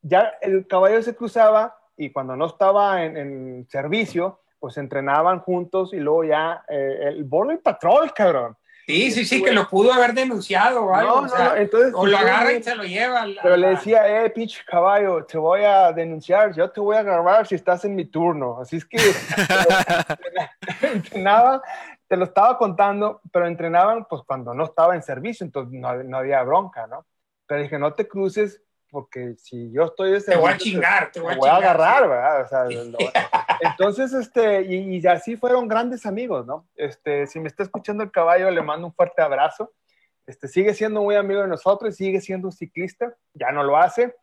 Speaker 1: ya el caballo se cruzaba y cuando no estaba en, servicio, pues entrenaban juntos y luego ya eh, el Border Patrol, cabrón.
Speaker 3: Sí, sí, sí, que lo pudo haber denunciado o algo. No, o, no, entonces, o lo agarra y se lo lleva.
Speaker 1: pero le decía, eh, pinche caballo, te voy a denunciar, yo te voy a grabar si estás en mi turno. Así es que entrenaba, te lo estaba contando, pero entrenaban pues cuando no estaba en servicio, entonces no, no había bronca, ¿no? Pero dije, no te cruces porque si yo estoy...
Speaker 3: Te voy a chingar, te voy,
Speaker 1: a, voy a agarrar, ¿verdad? entonces, este, y, así fueron grandes amigos, ¿no? Este, si me está escuchando el caballo, le mando un fuerte abrazo. Este, sigue siendo muy amigo de nosotros, sigue siendo un ciclista, ya no lo hace.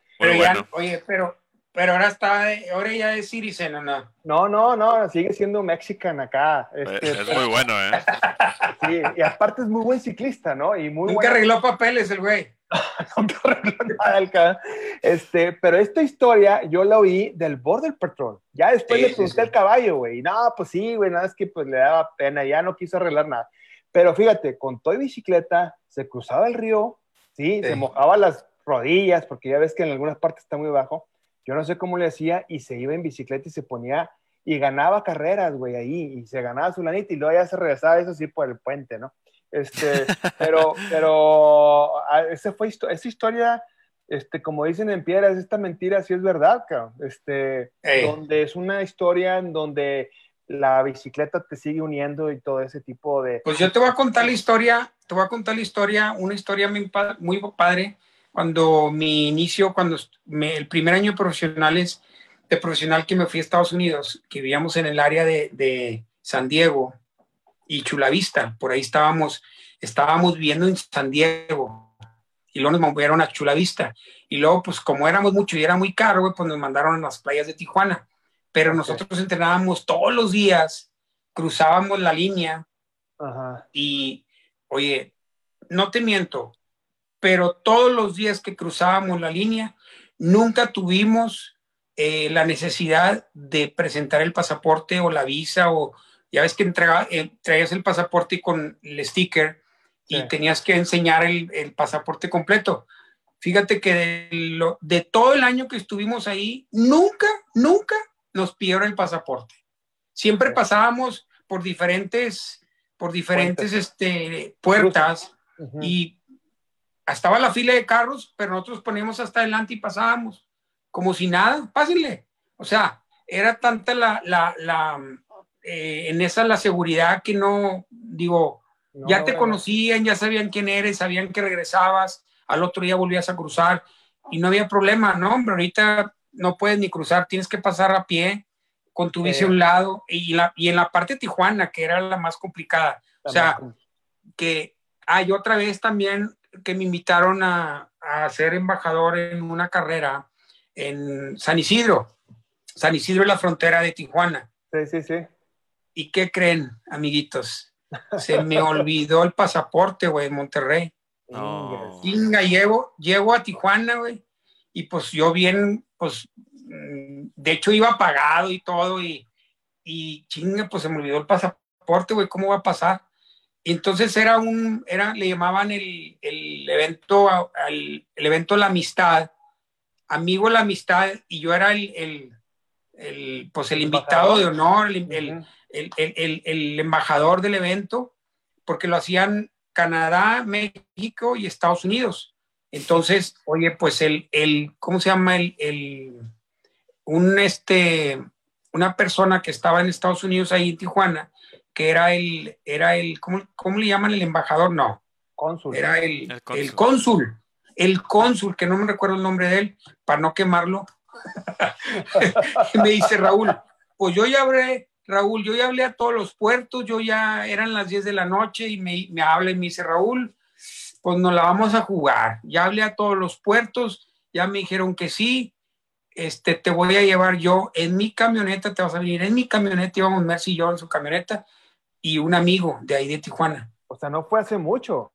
Speaker 3: oye, pero, pero ahora está, ahora ya es Citizen, ¿o no?
Speaker 1: No, no, no, sigue siendo Mexican acá.
Speaker 2: Este, es muy bueno, ¿eh?
Speaker 1: Sí, y aparte es muy buen ciclista, ¿no? Y muy
Speaker 3: Nunca arregló papeles el güey.
Speaker 1: Este, pero esta historia yo la oí del Border Patrol. Ya después le pregunté al caballo, güey. No, pues sí, güey, nada es que pues le daba pena, ya no quiso arreglar nada. Pero fíjate, con toda bicicleta, se cruzaba el río, ¿sí? Se mojaba las rodillas, porque ya ves que en algunas partes está muy bajo. Yo no sé cómo le hacía y se iba en bicicleta y se ponía y ganaba carreras, güey, ahí, y se ganaba su lanita y luego ya se regresaba, eso sí, por el puente, ¿no? Este, pero, pero ah, esa fue esa historia, este, como dicen en piedras, esta mentira sí es verdad, cabrón. Este, donde es una historia en donde la bicicleta te sigue uniendo y todo ese tipo de...
Speaker 3: Pues yo te voy a contar la historia, te voy a contar la historia, una historia muy, muy padre, cuando mi inicio, cuando el primer año de profesionales, de profesional que me fui a Estados Unidos, que vivíamos en el área de, de San Diego, y Chulavista. Por ahí estábamos, estábamos viviendo en San Diego y luego nos movieron a Chulavista. Y luego, pues como éramos mucho y era muy caro, pues nos mandaron a las playas de Tijuana. Pero nosotros entrenábamos todos los días, cruzábamos la línea y oye, no te miento, pero todos los días que cruzábamos la línea, nunca tuvimos eh, la necesidad de presentar el pasaporte o la visa o ya ves que entrega, eh, traías el pasaporte con el sticker y tenías que enseñar el, pasaporte completo. Fíjate que de, de, todo el año que estuvimos ahí, nunca, nunca nos pidieron el pasaporte. Siempre pasábamos por diferentes, por diferentes este, puertas y estaba la fila de carros, pero nosotros poníamos hasta adelante y pasábamos como si nada, pásenle. O sea, era tanta la, la, la eh, en esa la seguridad que no, digo, ya te conocían, ya sabían quién eres, sabían que regresabas, al otro día volvías a cruzar y no había problema, no, hombre, ahorita no puedes ni cruzar, tienes que pasar a pie con tu bici a un lado y, la, y en la parte de Tijuana, que era la más complicada. o sea, que hay otra vez también que me invitaron a, a ser embajador en una carrera en San Isidro. San Isidro es la frontera de Tijuana.
Speaker 1: Sí, sí, sí.
Speaker 3: ¿Y qué creen, amiguitos? Se me olvidó el pasaporte, güey, en Monterrey.
Speaker 2: No.
Speaker 3: llevo, llevo a Tijuana, güey. Y pues yo bien, pues, mm, de hecho iba pagado y todo, y, y chinga, pues se me olvidó el pasaporte, güey, ¿cómo va a pasar? Entonces era un, era, le llamaban el, el evento, al, el evento La Amistad, amigo La Amistad, y yo era el, el, el pues el invitado de honor, el, el, embajador del evento, porque lo hacían Canadá, México y Estados Unidos. Entonces, oye, pues el, el ¿cómo se llama? El, el, un, este, una persona que estaba en Estados Unidos ahí en Tijuana, que era el, era el, ¿cómo, cómo le llaman el embajador? No.
Speaker 1: Cónsul.
Speaker 3: Era el, el, cónsul. el cónsul. que no me recuerdo el nombre de él, para no quemarlo. me dice Raúl, pues yo ya hablé, Raúl, yo ya hablé a todos los puertos, yo ya eran las 10 de la noche y me, me habla y me dice, Raúl, pues nos la vamos a jugar. Ya hablé a todos los puertos, ya me dijeron que sí, este, te voy a llevar yo en mi camioneta, te vas a venir en mi camioneta, íbamos Mercy y yo en su camioneta, y un amigo de ahí de Tijuana.
Speaker 1: O sea, no fue hace mucho.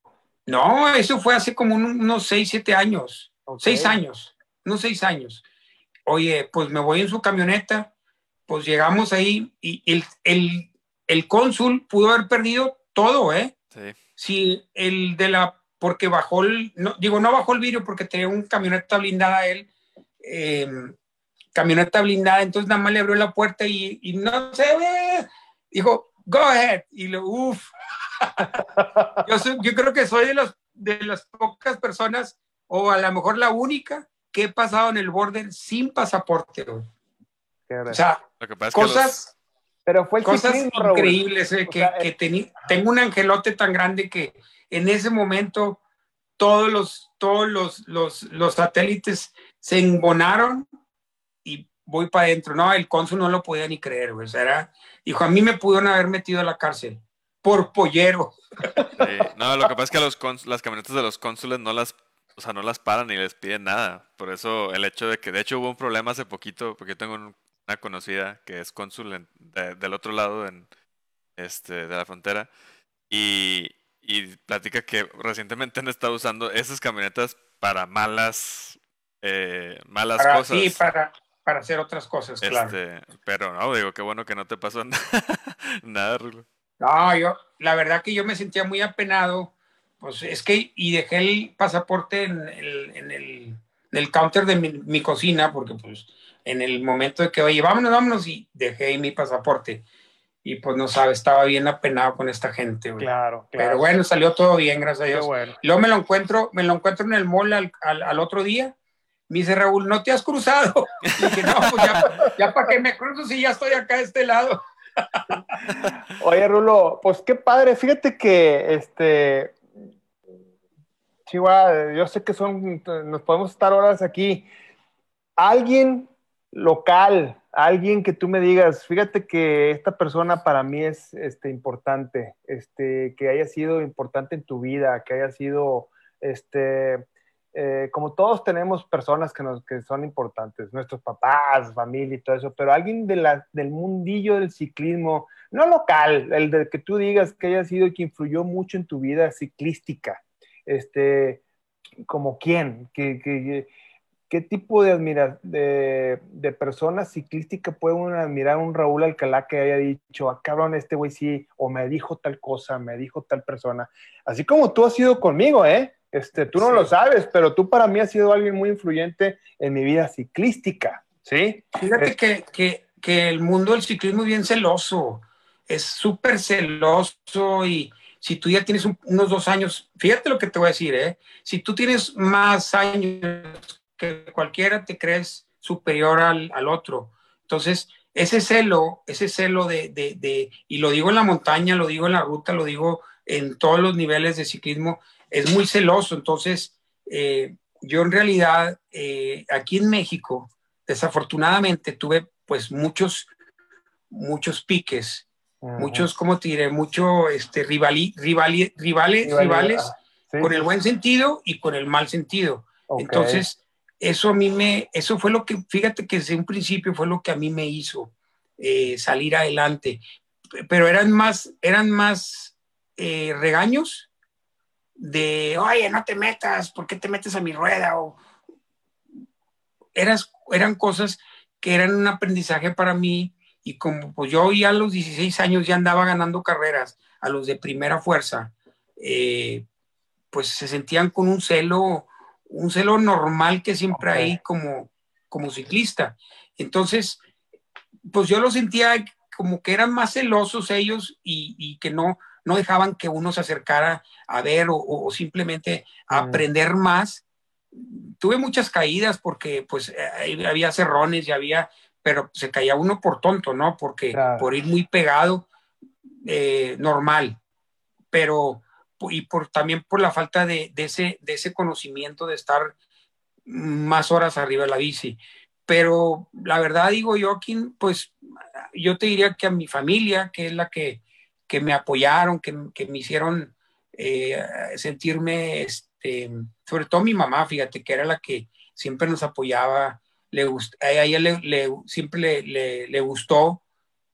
Speaker 3: No, eso fue hace como unos 6, 7 años. 6 años, unos 6 años. Oye, pues me voy en su camioneta, pues llegamos ahí y el, el, el cónsul pudo haber perdido todo, ¿eh?
Speaker 2: Sí.
Speaker 3: Si el de la, porque bajó el, no, digo, no bajó el vidrio porque tenía un camioneta blindada él, eh, camioneta blindada, entonces nada más le abrió la puerta y, y no se ve, dijo, go ahead. Y lo, uff. yo, creo que soy de, los, de las pocas personas, o a lo mejor la única, que he pasado en el border sin pasaporte. O sea, cosas,
Speaker 1: pero fue
Speaker 3: cosas increíbles eh, que, que tengo un angelote tan grande que en ese momento todos los, todos los, los, los satélites se embonaron voy para adentro. No, el cónsul no lo podía ni creer, güey. O sea, era, dijo, a mí me pudieron haber metido a la cárcel por pollero.
Speaker 2: No, lo que pasa es que los las camionetas de los cónsules no las, o sea, no las paran ni les piden nada. Por eso el hecho de que, de hecho hubo un problema hace poquito, porque yo tengo una conocida que es cónsul del otro lado en, este, de la frontera, y, y platica que recientemente han estado usando esas camionetas para malas, eh, malas cosas.
Speaker 3: Sí, para, para hacer otras cosas, claro.
Speaker 2: Este, pero no, digo, qué bueno que no te pasó nada, Rulo.
Speaker 3: No, yo, la verdad que yo me sentía muy apenado, pues es que, y dejé el pasaporte en el, en el, en el counter de mi, cocina, porque pues en el momento de que, oye, vámonos, vámonos, y dejé mi pasaporte. Y pues no sabe, estaba bien apenado con esta gente,
Speaker 1: güey. Claro,
Speaker 3: claro. Pero bueno, salió todo bien, gracias a Dios.
Speaker 1: Bueno.
Speaker 3: Luego me lo encuentro, me lo encuentro en el mall al, al, al otro día me dice Raúl, ¿no te has cruzado? No, pues ya, para que me cruzo si ya estoy acá de este lado.
Speaker 1: Oye, Rulo, pues qué padre. Fíjate que este. Chihuahua, yo sé que son, nos podemos estar horas aquí. Alguien local, alguien que tú me digas, fíjate que esta persona para mí es este, importante, este, que haya sido importante en tu vida, que haya sido este, eh, como todos tenemos personas que, nos, que son importantes, nuestros papás, familia y todo eso, pero alguien de del mundillo del ciclismo, no local, el de que tú digas que haya sido y que influyó mucho en tu vida ciclística, este, como quién, que, qué tipo de, admira, de, de persona ciclística puede uno admirar un Raúl Alcalá que haya dicho, ah, cabrón, este güey sí, o me dijo tal cosa, me dijo tal persona, así como tú has sido conmigo, ¿eh? Este, tú no lo sabes, pero tú para mí has sido alguien muy influyente en mi vida ciclística, ¿sí?
Speaker 3: Fíjate que, que, que, el mundo del ciclismo es bien celoso, es súper celoso y si tú ya tienes unos dos años, fíjate lo que te voy a decir, ¿eh? Si tú tienes más años que cualquiera, te crees superior al, al otro. Entonces, ese celo, ese celo de, de, de, y lo digo en la montaña, lo digo en la ruta, lo digo en todos los niveles de ciclismo, es muy celoso. Entonces, eh, yo en realidad, eh, aquí en México, desafortunadamente tuve pues muchos, muchos piques, muchos, ¿cómo te diré? Mucho, este, rivali, rivales, rivales ah, con el buen sentido y con el mal sentido. Entonces, eso a mí me, eso fue lo que, fíjate que desde un principio fue lo que a mí me hizo eh, salir adelante. Pero eran más, eran más regaños de, oye, no te metas, ¿por qué te metes a mi rueda? O, eras, eran cosas que eran un aprendizaje para mí y como pues yo ya a los 16 años ya andaba ganando carreras a los de primera fuerza, eh, pues se sentían con un celo, un celo normal que siempre hay como, como ciclista. Entonces, pues yo lo sentía como que eran más celosos ellos y, y que no, no dejaban que uno se acercara a ver o, simplemente a mm. aprender más. Tuve muchas caídas porque pues eh, había cerrones y había, pero se caía uno por tonto, ¿no? Porque por ir muy pegado, eh, normal. Pero, y por, también por la falta de, ese, de ese conocimiento de estar más horas arriba de la bici. Pero la verdad, digo, Joaquín, pues yo te diría que a mi familia, que es la que que me apoyaron, que, que me hicieron eh, sentirme, este, sobre todo mi mamá, fíjate, que era la que siempre nos apoyaba, le a ella le, siempre le, le, gustó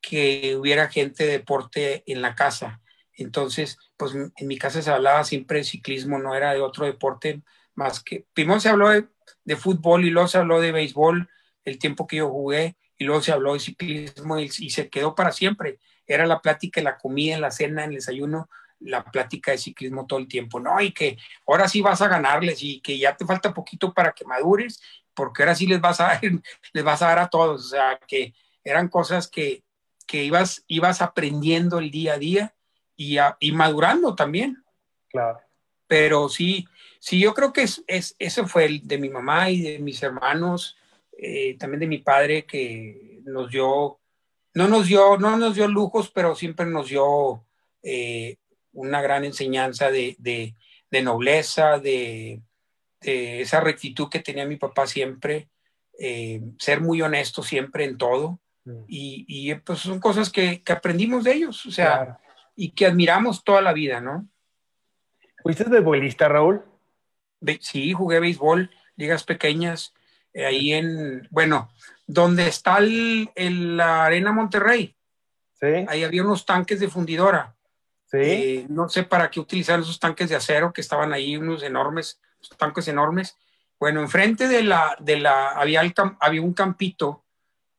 Speaker 3: que hubiera gente de deporte en la casa. Entonces, pues en mi casa se hablaba siempre de ciclismo, no era de otro deporte más que, primero se habló de, de fútbol y luego se habló de béisbol el tiempo que yo jugué y luego se habló de ciclismo y se quedó para siempre era la plática la comida, en la cena, en el desayuno, la plática de ciclismo todo el tiempo, ¿no? Y que ahora sí vas a ganarles y que ya te falta poquito para que madures, porque ahora sí les vas a dar, les vas a dar a todos, o sea, que eran cosas que, que ibas, ibas aprendiendo el día a día y, y madurando también.
Speaker 1: Claro.
Speaker 3: Pero sí, sí, yo creo que es, es, ese fue el de mi mamá y de mis hermanos, eh, también de mi padre, que nos dio no nos dio, no nos dio lujos, pero siempre nos dio eh, una gran enseñanza de, nobleza, de, esa rectitud que tenía mi papá siempre, eh, ser muy honesto siempre en todo. Mm. Y, pues son cosas que, aprendimos de ellos, o sea, y que admiramos toda la vida, ¿no?
Speaker 1: ¿Fuiste beisbolista, Raúl?
Speaker 3: sí, jugué béisbol, ligas pequeñas, eh, ahí en, bueno, donde está el, la Arena Monterrey.
Speaker 1: Sí.
Speaker 3: Ahí había unos tanques de fundidora.
Speaker 1: Sí.
Speaker 3: Eh, no sé para qué utilizar esos tanques de acero que estaban ahí, unos enormes, tanques enormes. Bueno, enfrente de la, de la, había, había un campito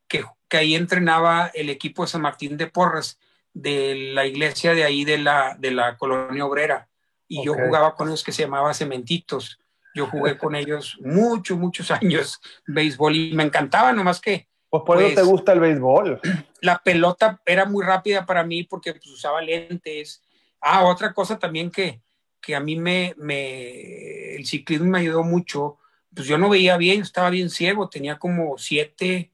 Speaker 3: que, que, ahí entrenaba el equipo de San Martín de Porras, de la iglesia de ahí de la, de la colonia obrera. Y yo jugaba con ellos que se llamaba Cementitos. Yo jugué con ellos muchos, muchos años béisbol y me encantaba, nomás que...
Speaker 1: Pues por eso te pues, gusta el béisbol.
Speaker 3: La pelota era muy rápida para mí porque pues, usaba lentes. Ah, otra cosa también que, que a mí me, me... El ciclismo me ayudó mucho. Pues yo no veía bien, estaba bien ciego, tenía como siete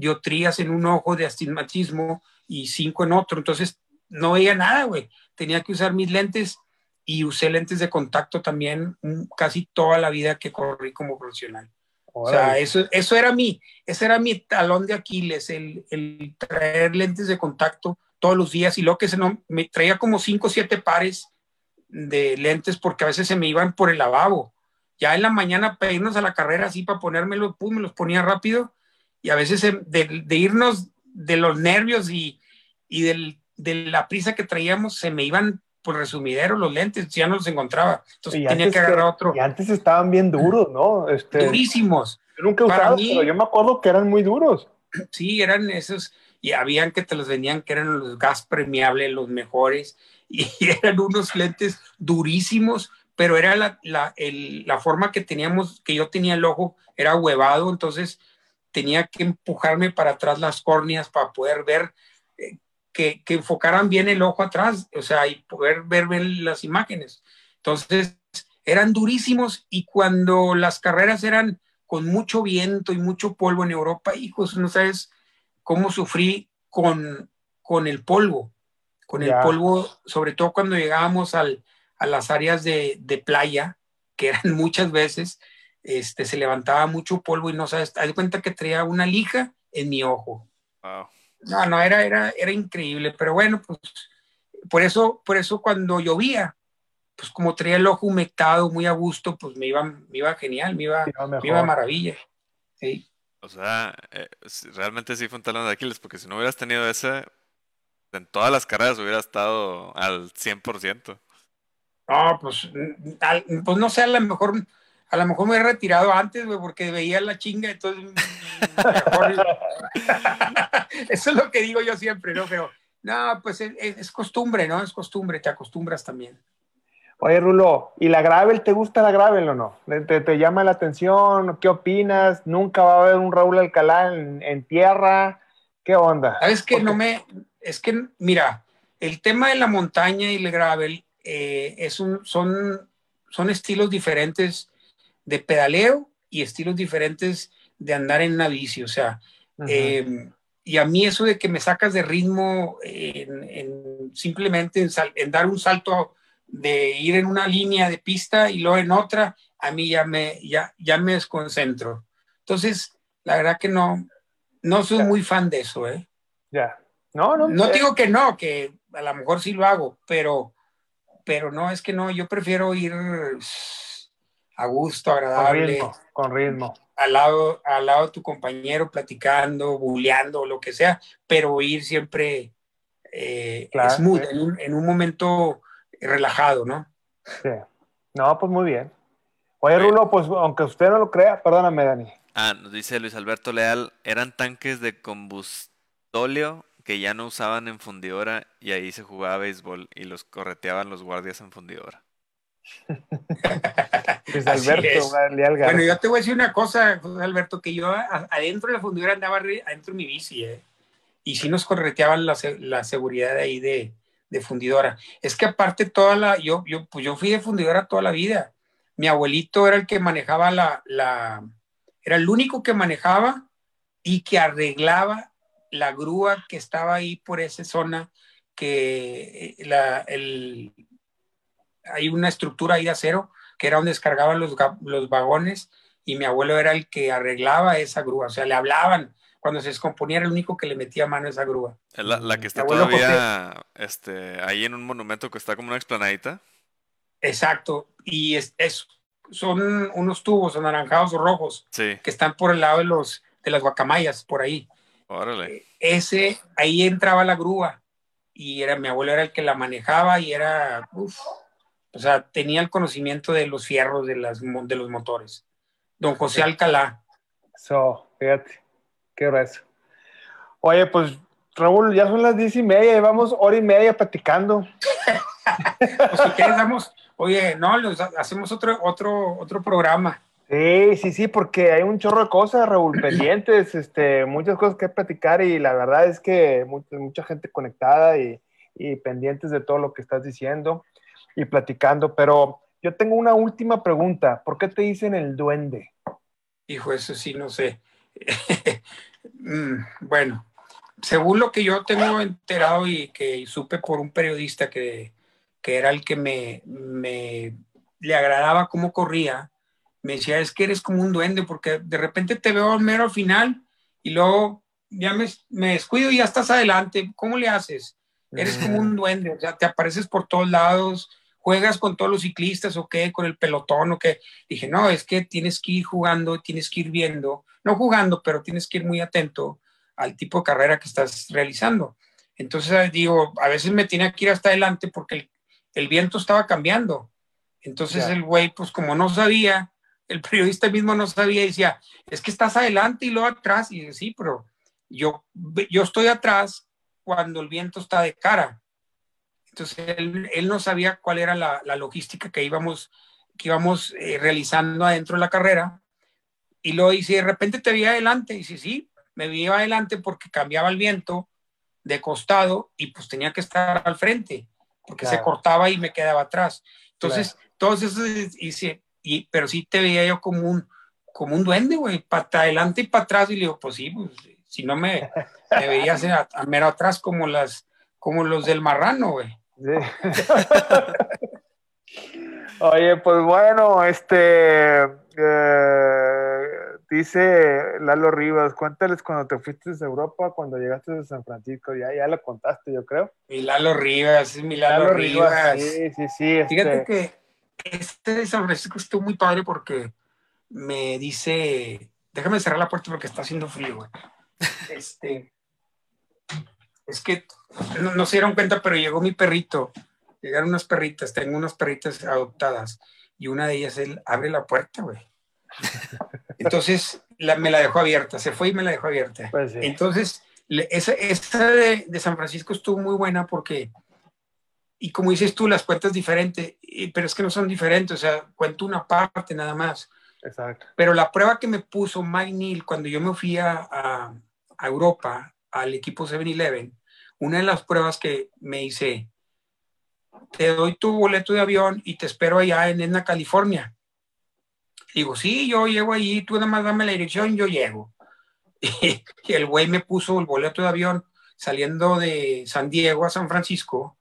Speaker 3: diotrías en un ojo de astigmatismo y cinco en otro, entonces no veía nada, güey. Tenía que usar mis lentes y usé lentes de contacto también casi toda la vida que corrí como profesional. O sea, eso, eso era mi, ese era mi talón de Aquiles, el, el traer lentes de contacto todos los días y lo que se no, me traía como cinco o siete pares de lentes porque a veces se me iban por el lavabo. ya en la mañana para irnos a la carrera así para ponérmelo, pum, me los ponía rápido y a veces de, irnos de los nervios y, y de la prisa que traíamos se me iban por resumidero los lentes, ya no los encontraba. Entonces tenía que agarrar otro.
Speaker 1: Y antes estaban bien duros, ¿no?
Speaker 3: Este, Durísimos.
Speaker 1: Yo nunca pero yo me acuerdo que eran muy duros.
Speaker 3: Sí, eran esos, y habían que te los vendían que eran los gas premiables, los mejores, y eran unos lentes durísimos, pero era la, la, el, la forma que teníamos, que yo tenía el ojo, era huevado, entonces tenía que empujarme para atrás las córneas para poder ver que, que, enfocaran bien el ojo atrás, o sea, y poder ver bien las imágenes. Entonces, eran durísimos y cuando las carreras eran con mucho viento y mucho polvo en Europa, hijos, no sabes cómo sufrí con, con el polvo, con el polvo, sobre todo cuando llegábamos al, a las áreas de, de, playa, que eran muchas veces, este, se levantaba mucho polvo y no sabes, te das cuenta que traía una lija en mi ojo. No, no, era, era, era increíble, pero bueno, pues por eso, por eso cuando llovía, pues como traía el ojo humectado, muy a gusto, pues me iba, me iba genial, me iba, me iba maravilla.
Speaker 2: O sea, eh, realmente sí fue un talón de Aquiles, porque si no hubieras tenido ese, en todas las carreras hubiera estado al 100%.
Speaker 3: No, pues, pues no sé, a lo mejor, a lo mejor me he retirado antes, güey, porque veía la chinga, entonces Eso es lo que digo yo siempre, ¿no? Pero, no, pues es, costumbre, ¿no? Es costumbre, te acostumbras también.
Speaker 1: Oye, Rulo, ¿y la Gravel te gusta la Gravel o no? ¿Te, llama la atención? ¿Qué opinas? ¿Nunca va a haber un Raúl Alcalá en, tierra? ¿Qué onda?
Speaker 3: Es que no me, es que, mira, el tema de la montaña y el Gravel eh, es un, son, son estilos diferentes de pedaleo y estilos diferentes de andar en una bici, o sea, eh, y a mí eso de que me sacas de ritmo en, simplemente en, dar un salto de ir en una línea de pista y luego en otra, a mí ya me, ya, ya me desconcentro. Entonces, la verdad que no, no soy muy fan de eso, ¿eh?
Speaker 1: Ya. No, no.
Speaker 3: No digo que no, que a lo mejor sí lo hago, pero, pero no, es que no, yo prefiero ir a gusto, agradable.
Speaker 1: Con ritmo. Con ritmo.
Speaker 3: Al lado, al lado de tu compañero, platicando, bulleando, lo que sea, pero ir siempre eh, smooth, en, un, en un momento relajado, ¿no?
Speaker 1: Sí. No, pues muy bien. Oye, Rulo, pues aunque usted no lo crea, perdóname, Dani.
Speaker 2: Ah, nos dice Luis Alberto Leal, eran tanques de combustóleo que ya no usaban en fundidora y ahí se jugaba béisbol y los correteaban los guardias en fundidora.
Speaker 3: Luis Alberto Bueno, yo te voy a decir una cosa, Alberto, que yo adentro de la fundidora andaba adentro de mi bici, ¿eh? Y sí nos correteaban la, la seguridad de ahí de, de fundidora. Es que aparte toda la, yo, yo, pues yo fui de fundidora toda la vida. Mi abuelito era el que manejaba la, la, era el único que manejaba y que arreglaba la grúa que estaba ahí por esa zona, que eh, la, el, hay una estructura ahí de acero, que era donde descargaban los, los vagones, y mi abuelo era el que arreglaba esa grúa, o sea, le hablaban, cuando se descomponía era el único que le metía mano a esa grúa.
Speaker 2: La, que está todavía este, ahí en un monumento que está como una explanadita.
Speaker 3: Exacto, y es, son unos tubos anaranjados o rojos que están por el lado de, los, de las guacamayas, por ahí.
Speaker 2: Órale. Eh,
Speaker 3: ese, ahí entraba la grúa y era mi abuelo era el que la manejaba y era, uf, o sea, tenía el conocimiento de los fierros de, las, de los motores. Don José Alcalá.
Speaker 1: So, fíjate. Qué grueso. Oye, pues Raúl, ya son las diez y media, llevamos hora y media platicando.
Speaker 3: pues si quieres, damos, oye, no, hacemos otro, otro, otro programa.
Speaker 1: Sí, sí, sí, porque hay un chorro de cosas, Raúl, pendientes, este, muchas cosas que platicar y la verdad es que mucha, mucha gente conectada y, y, pendientes de todo lo que estás diciendo y platicando, pero yo tengo una última pregunta, ¿por qué te dicen el duende?
Speaker 3: Hijo, eso sí, no sé. Mm, bueno, según lo que yo tengo enterado y que supe por un periodista que, era el que me, me, le agradaba cómo corría, me decía, es que eres como un duende, porque de repente te veo mero al final y luego ya me, me descuido y ya estás adelante. ¿Cómo le haces? Eres como un duende, o sea, te apareces por todos lados, ¿juegas con todos los ciclistas o qué? ¿Con el pelotón o qué? Dije, no, es que tienes que ir jugando, tienes que ir viendo, no jugando, pero tienes que ir muy atento al tipo de carrera que estás realizando. Entonces digo, a veces me tenía que ir hasta adelante porque el, viento estaba cambiando. Entonces el güey, pues como no sabía, el periodista mismo no sabía, decía, es que estás adelante y luego atrás. Y dije, sí, pero yo, yo estoy atrás cuando el viento está de cara. Entonces él, no sabía cuál era la, logística que íbamos, que íbamos eh, realizando adentro de la carrera. Y lo dice, de repente te vi adelante. Y dice, sí, me vi adelante porque cambiaba el viento de costado y pues tenía que estar al frente porque se cortaba y me quedaba atrás. Entonces, todos esos hice, y, pero sí te veía yo como un, como un duende, güey, para adelante y para atrás. Y le digo, pues sí, pues, si no me, me veías a, mero atrás como las, como los del marrano, güey.
Speaker 1: Oye, pues bueno, este eh, dice Lalo Rivas, cuéntales cuando te fuiste a Europa, cuando llegaste a San Francisco, ya, ya lo contaste, yo creo.
Speaker 3: Mi Lalo Rivas, es mi Lalo, Rivas.
Speaker 1: Sí, sí, sí.
Speaker 3: Fíjate este que este de San Francisco estuvo muy padre porque me dice, déjame cerrar la puerta porque está haciendo frío, güey. Este, es que no, se dieron cuenta, pero llegó mi perrito. Llegaron unas perritas, tengo unas perritas adoptadas y una de ellas él abre la puerta, güey. Entonces me la dejó abierta, se fue y me la dejó abierta. Pues Entonces, esa, esa de, de, San Francisco estuvo muy buena porque, y como dices tú, las cuentas diferentes, pero es que no son diferentes, o sea, cuento una parte nada más.
Speaker 1: Exacto.
Speaker 3: Pero la prueba que me puso Mike Neal cuando yo me fui a, a, a Europa, al equipo 7-Eleven, una de las pruebas que me dice, te doy tu boleto de avión y te espero allá en Edna, California. Digo, sí, yo llego allí, tú nada más dame la dirección, yo llego. Y, el güey me puso el boleto de avión saliendo de San Diego a San Francisco.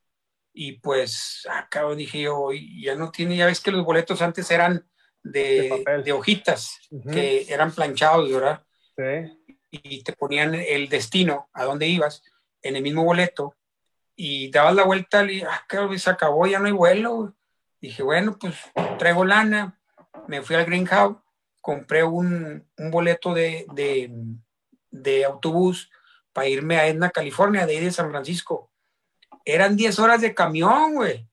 Speaker 3: Y pues acá dije yo, ya no tiene, ya ves que los boletos antes eran de, de, hojitas, que eran planchados, ¿verdad?
Speaker 1: Sí
Speaker 3: y te ponían el destino, a dónde ibas, en el mismo boleto, y dabas la vuelta y, ah, se acabó, ya no hay vuelo. Dije, bueno, pues traigo lana, me fui al Greenhouse, compré un, un boleto de, de, de, autobús para irme a Edna, California, de ahí de San Francisco. Eran 10 horas de camión, güey.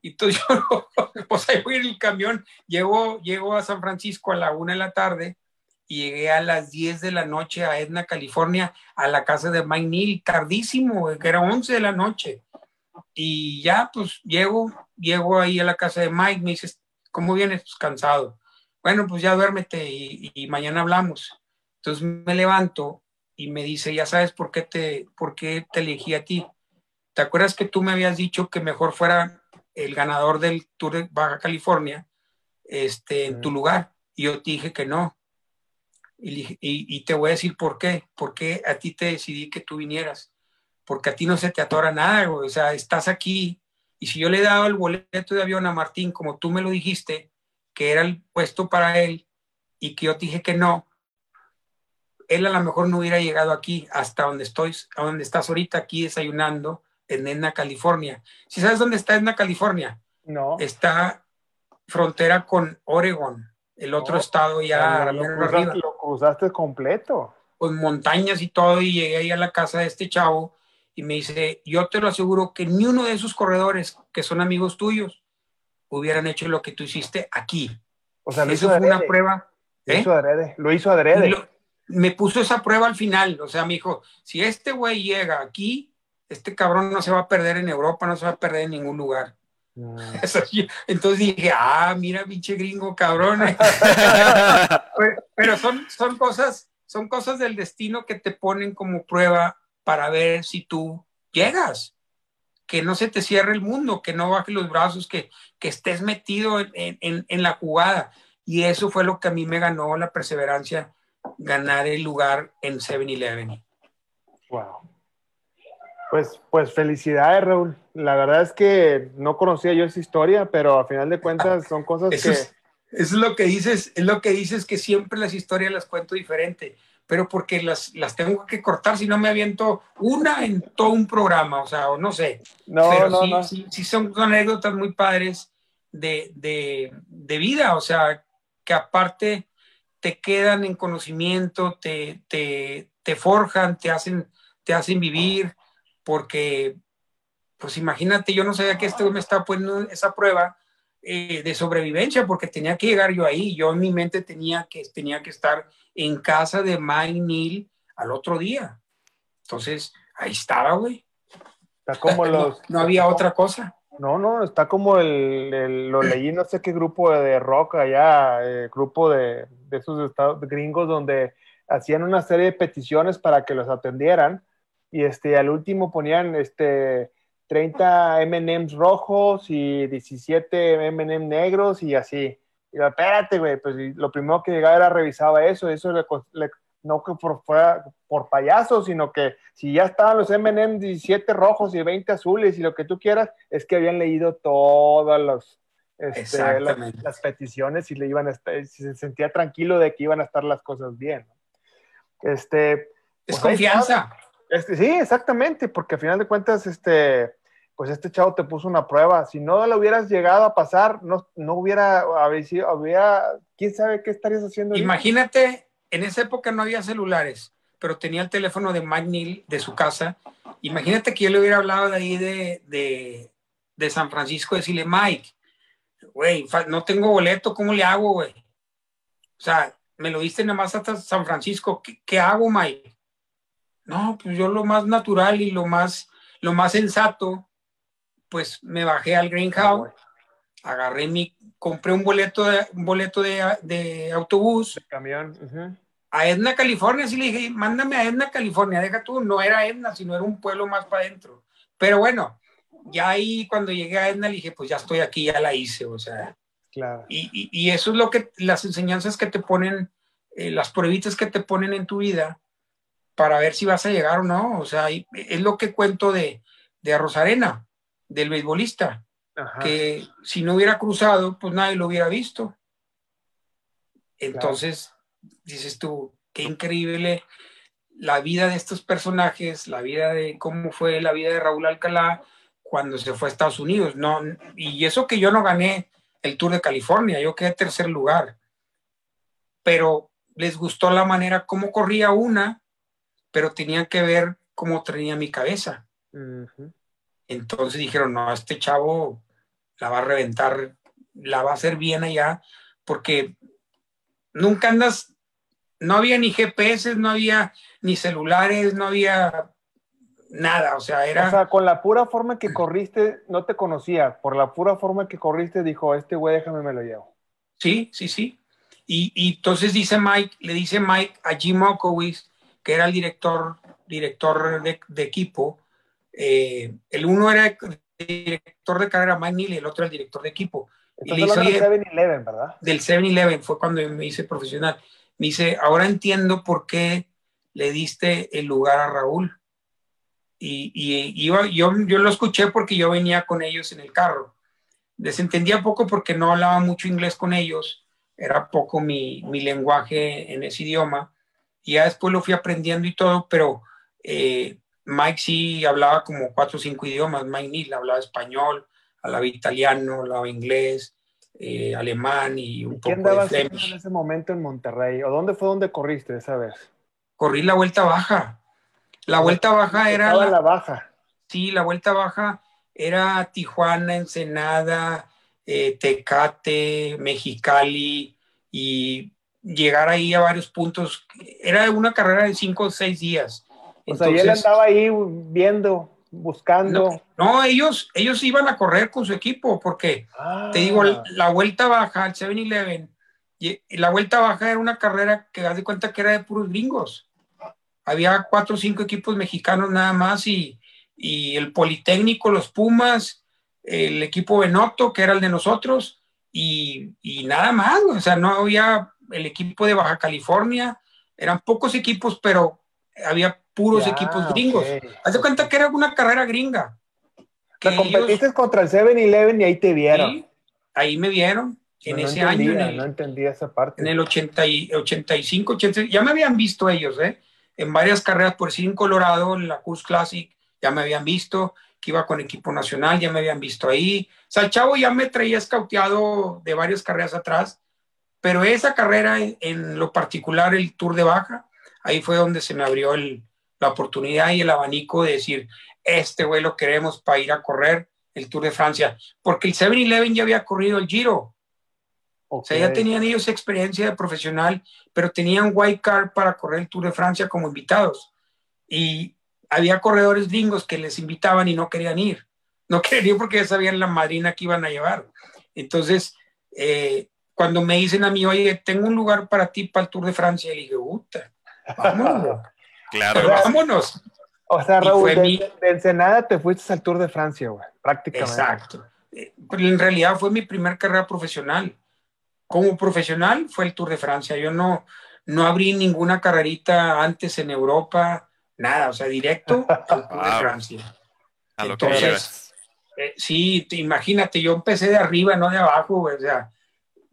Speaker 3: Y entonces yo, pues ahí voy en el camión, llego, llego a San Francisco a la una de la tarde, y llegué a las 10 de la noche a Edna, California, a la casa de Mike Neal, tardísimo, que era 11 de la noche. Y ya, pues, llego, llego ahí a la casa de Mike, me dice, ¿cómo vienes? Pues, cansado. Bueno, pues ya duérmete y, mañana hablamos. Entonces me levanto y me dice, ya sabes por qué te, por qué te elegí a ti. ¿Te acuerdas que tú me habías dicho que mejor fuera el ganador del Tour de Baja California este, en tu lugar? Y yo te dije que no, y, te voy a decir por qué. ¿Por qué a ti te decidí que tú vinieras? Porque a ti no se te atora nada, O sea, estás aquí. Y si yo le he dado el boleto de avión a Martín, como tú me lo dijiste, que era el puesto para él, y que yo te dije que no, él a lo mejor no hubiera llegado aquí hasta donde estoy, a donde estás ahorita aquí desayunando en Edna, California. ¿Si sabes dónde está Edna, California?
Speaker 1: No.
Speaker 3: Está frontera con Oregon el otro estado ya
Speaker 1: lo cruzaste completo.
Speaker 3: Con montañas y todo, y llegué ahí a la casa de este chavo y me dice, yo te lo aseguro que ni uno de esos corredores que son amigos tuyos hubieran hecho lo que tú hiciste aquí.
Speaker 1: O sea, eso fue una prueba. Lo ¿eh? hizo adrede. Lo hizo adrede.
Speaker 3: me puso esa prueba al final. O sea, me dijo, si este güey llega aquí, este cabrón no se va a perder en Europa, no se va a perder en ningún lugar. Entonces dije, ah, mira, pinche gringo, cabrón. Pero son, son cosas, son cosas del destino que te ponen como prueba para ver si tú llegas. Que no se te cierre el mundo, que no baje los brazos, que, que estés metido en, en, en la jugada. Y eso fue lo que a mí me ganó la perseverancia, ganar el lugar en 7-Eleven.
Speaker 1: Wow. Pues, pues felicidades, Raúl. La verdad es que no conocía yo esa historia, pero a final de cuentas son cosas que...
Speaker 3: Es, es lo que dices, es lo que dices que siempre las historias las cuento diferente, pero porque las, las tengo que cortar, si no me aviento una en todo un programa, o sea, no sé.
Speaker 1: No,
Speaker 3: pero
Speaker 1: no,
Speaker 3: sí,
Speaker 1: no.
Speaker 3: sí, sí son anécdotas muy padres de, de, de vida, o sea, que aparte te quedan en conocimiento, te, te, te forjan, te hacen, te hacen vivir, porque, pues imagínate, yo no sabía que este me estaba poniendo esa prueba eh, de sobrevivencia, porque tenía que llegar yo ahí, yo en mi mente tenía que, tenía que estar en casa de Mike Neal al otro día. Entonces, ahí estaba, güey.
Speaker 1: Está como
Speaker 3: No,
Speaker 1: los.
Speaker 3: no había otra cosa.
Speaker 1: No, no, está como el, el- lo leí, no sé qué grupo de, de rock allá, eh, grupo de, de esos estados gringos donde hacían una serie de peticiones para que los atendieran y este, al último ponían este, 30 M&M's rojos y 17 M&M negros y así. Y yo, espérate, güey, pues lo primero que llegaba era revisaba eso, eso le, no que por, fuera por payaso, sino que si ya estaban los M&M 17 rojos y 20 azules y lo que tú quieras, es que habían leído todas los, este, las, peticiones y le iban a estar, se sentía tranquilo de que iban a estar las cosas bien. Este,
Speaker 3: Es
Speaker 1: Pues
Speaker 3: confianza.
Speaker 1: este, sí, exactamente, porque al final de cuentas, este, pues este chavo te puso una prueba. Si no lo hubieras llegado a pasar, no, no hubiera, sido- quién sabe qué estarías haciendo.
Speaker 3: Imagínate, en esa época no había celulares, pero tenía el teléfono de Mike Neal de su casa. Imagínate que yo le hubiera hablado de ahí de, de, San Francisco, decirle, Mike, güey, no tengo boleto, ¿cómo le hago, güey? O sea, me lo diste nada más hasta San Francisco, ¿qué, qué hago, Mike? No, pues yo lo más natural y lo más, lo más sensato, pues me bajé al Greenhouse, agarré mi, compré un boleto de, un boleto de, de autobús,
Speaker 1: El camión. ujú.
Speaker 3: a Edna, California, sí le dije, mándame a Edna, California, deja tú, no era Edna, sino era un pueblo más para adentro. Pero bueno, ya ahí cuando llegué a Edna le dije, pues ya estoy aquí, ya la hice, o sea,
Speaker 1: Claro.
Speaker 3: y, y- y eso es lo que, las enseñanzas que te ponen, eh, las pruebitas que te ponen en tu vida para ver si vas a llegar o no, o sea, y- es lo que cuento de, de Rosarena, del beisbolista,
Speaker 1: Ajá.
Speaker 3: que si no hubiera cruzado, pues nadie lo hubiera visto. Entonces, dices tú, qué increíble la vida de estos personajes, la vida de cómo fue la vida de Raúl Alcalá cuando se fue a Estados Unidos. No, y eso que yo no gané el Tour de California, yo quedé tercer lugar. Pero les gustó la manera como corría una, pero tenían que ver cómo tenía mi cabeza.
Speaker 1: Ujú.
Speaker 3: Entonces dijeron, no, este chavo la va a reventar, la va a hacer bien allá, porque nunca andas, no había ni GPS, no había ni celulares, no había nada, o sea, era...
Speaker 1: O sea, con la pura forma que corriste, no te conocía. Por la pura forma que corriste, dijo, este güey, déjame me lo llevo.
Speaker 3: Sí, sí, sí. Y, y entonces dice Mike, le dice Mike a Jim Okowitz, que era el director, director de, de equipo, eh, el uno era el director de carrera, Neal, y el otro el director de equipo. Y le hizo,
Speaker 1: hablando
Speaker 3: "Oye,
Speaker 1: del 7-Eleven, ¿verdad?
Speaker 3: del 7-Eleven, fue cuando me hice profesional. Me dice, ahora entiendo por qué le diste el lugar a Raúl. Y, y iba, yo, yo lo escuché porque yo venía con ellos en el carro. Les entendía poco porque no hablaba mucho inglés con ellos, era poco mi, mi lenguaje en ese idioma. Y ya después lo fui aprendiendo y todo, pero eh, Mike sí hablaba como cuatro o cinco idiomas. Mike Neal hablaba español, hablaba italiano, hablaba inglés, eh, alemán y un
Speaker 1: ¿Qué
Speaker 3: poco de Flemish.
Speaker 1: en ese momento en Monterrey? ¿O dónde fue donde corriste esa vez?
Speaker 3: Corrí la vuelta baja. La vuelta baja era la-
Speaker 1: la baja.
Speaker 3: Sí, la vuelta baja era Tijuana, Ensenada, eh, Tecate, Mexicali y llegar ahí a varios puntos. Era una carrera de cinco o seis días.
Speaker 1: O sea, y él
Speaker 3: Entonces,
Speaker 1: andaba ahí buscando, buscando.
Speaker 3: no, ellos, ellos iban a correr con su equipo porque
Speaker 1: Ah,
Speaker 3: te digo, la vuelta baja al 7-Eleven, y y la vuelta baja era una carrera que das de cuenta que era de puros gringos. Había cuatro o cinco equipos mexicanos nada más y, y el Politécnico, los Pumas, el equipo Benotto, que era el de nosotros, y, y nada más, o sea, no había el equipo de Baja California, eran pocos equipos, pero había puros
Speaker 1: ya,
Speaker 3: equipos gringos.
Speaker 1: ok.
Speaker 3: Haz de cuenta que era una carrera gringa. Que
Speaker 1: competiste
Speaker 3: ellos-
Speaker 1: contra el 7-Eleven y ahí te vieron.
Speaker 3: Sí, ahí me vieron. en
Speaker 1: No
Speaker 3: ese
Speaker 1: entendía,
Speaker 3: año. En el,
Speaker 1: no entendía esa parte.
Speaker 3: en el 80 y- 85, 80, ya me habían visto ellos, ¿eh? En varias carreras, por decir en Colorado, en la Cus Classic, ya me habían visto, que iba con equipo nacional, ya me habían visto ahí. O sea, el chavo ya me traía escauteado de varias carreras atrás, pero esa carrera en, en lo particular, el Tour de Baja, ahí fue donde se me abrió el- la oportunidad y el abanico de decir, este güey lo queremos para ir a correr el Tour de Francia, porque el 7-Eleven ya había corrido el Giro. O sea, ya tenían ellos experiencia de profesional, pero tenían white card para correr el Tour de Francia como invitados. Y había corredores gringos que les invitaban y no querían ir. No querían ir porque ya sabían la madrina que iban a llevar. Entonces, eh, cuando me dicen a mí, oye, tengo un lugar para ti para el Tour de Francia, le dije, puta, vámonos,
Speaker 2: Claro.
Speaker 3: vámonos.
Speaker 1: O sea, Raúl, de,
Speaker 3: mi-
Speaker 1: de Ensenada te fuiste al Tour de Francia, güey, prácticamente.
Speaker 3: Exacto. Eh, Pero en realidad fue mi primer carrera profesional. Como profesional fue el Tour de Francia. Yo no, no abrí ninguna carrerita antes en Europa, nada, o sea, directo al Tour de
Speaker 2: Wow.
Speaker 3: Francia.
Speaker 2: A lo que
Speaker 3: Entonces,
Speaker 2: ibas.
Speaker 3: Eh, sí, te- imagínate, yo empecé de arriba, no de abajo, güey, o sea,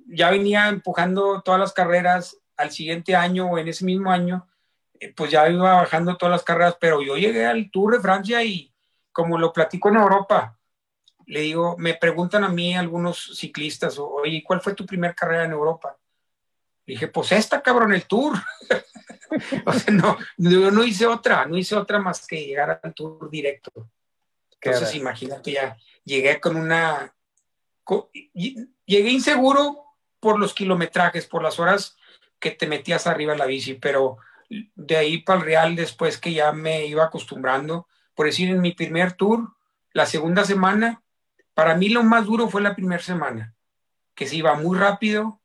Speaker 3: ya venía empujando todas las carreras al siguiente año o en ese mismo año, pues ya iba bajando todas las carreras, pero yo llegué al Tour de Francia y como lo platico en Europa, le digo, me preguntan a mí algunos ciclistas, oye, ¿cuál fue tu primer carrera en Europa? Le dije, pues esta, cabrón, el Tour. o sea, no, yo no hice otra, no hice otra más que llegar al Tour directo.
Speaker 1: Qué
Speaker 3: Entonces,
Speaker 1: raro.
Speaker 3: imagínate, ya llegué con una. Llegué inseguro por los kilometrajes, por las horas que te metías arriba de la bici, pero de ahí para el Real, después que ya me iba acostumbrando, por decir, en mi primer tour, la segunda semana, para mí lo más duro fue la primera semana, que se iba muy rápido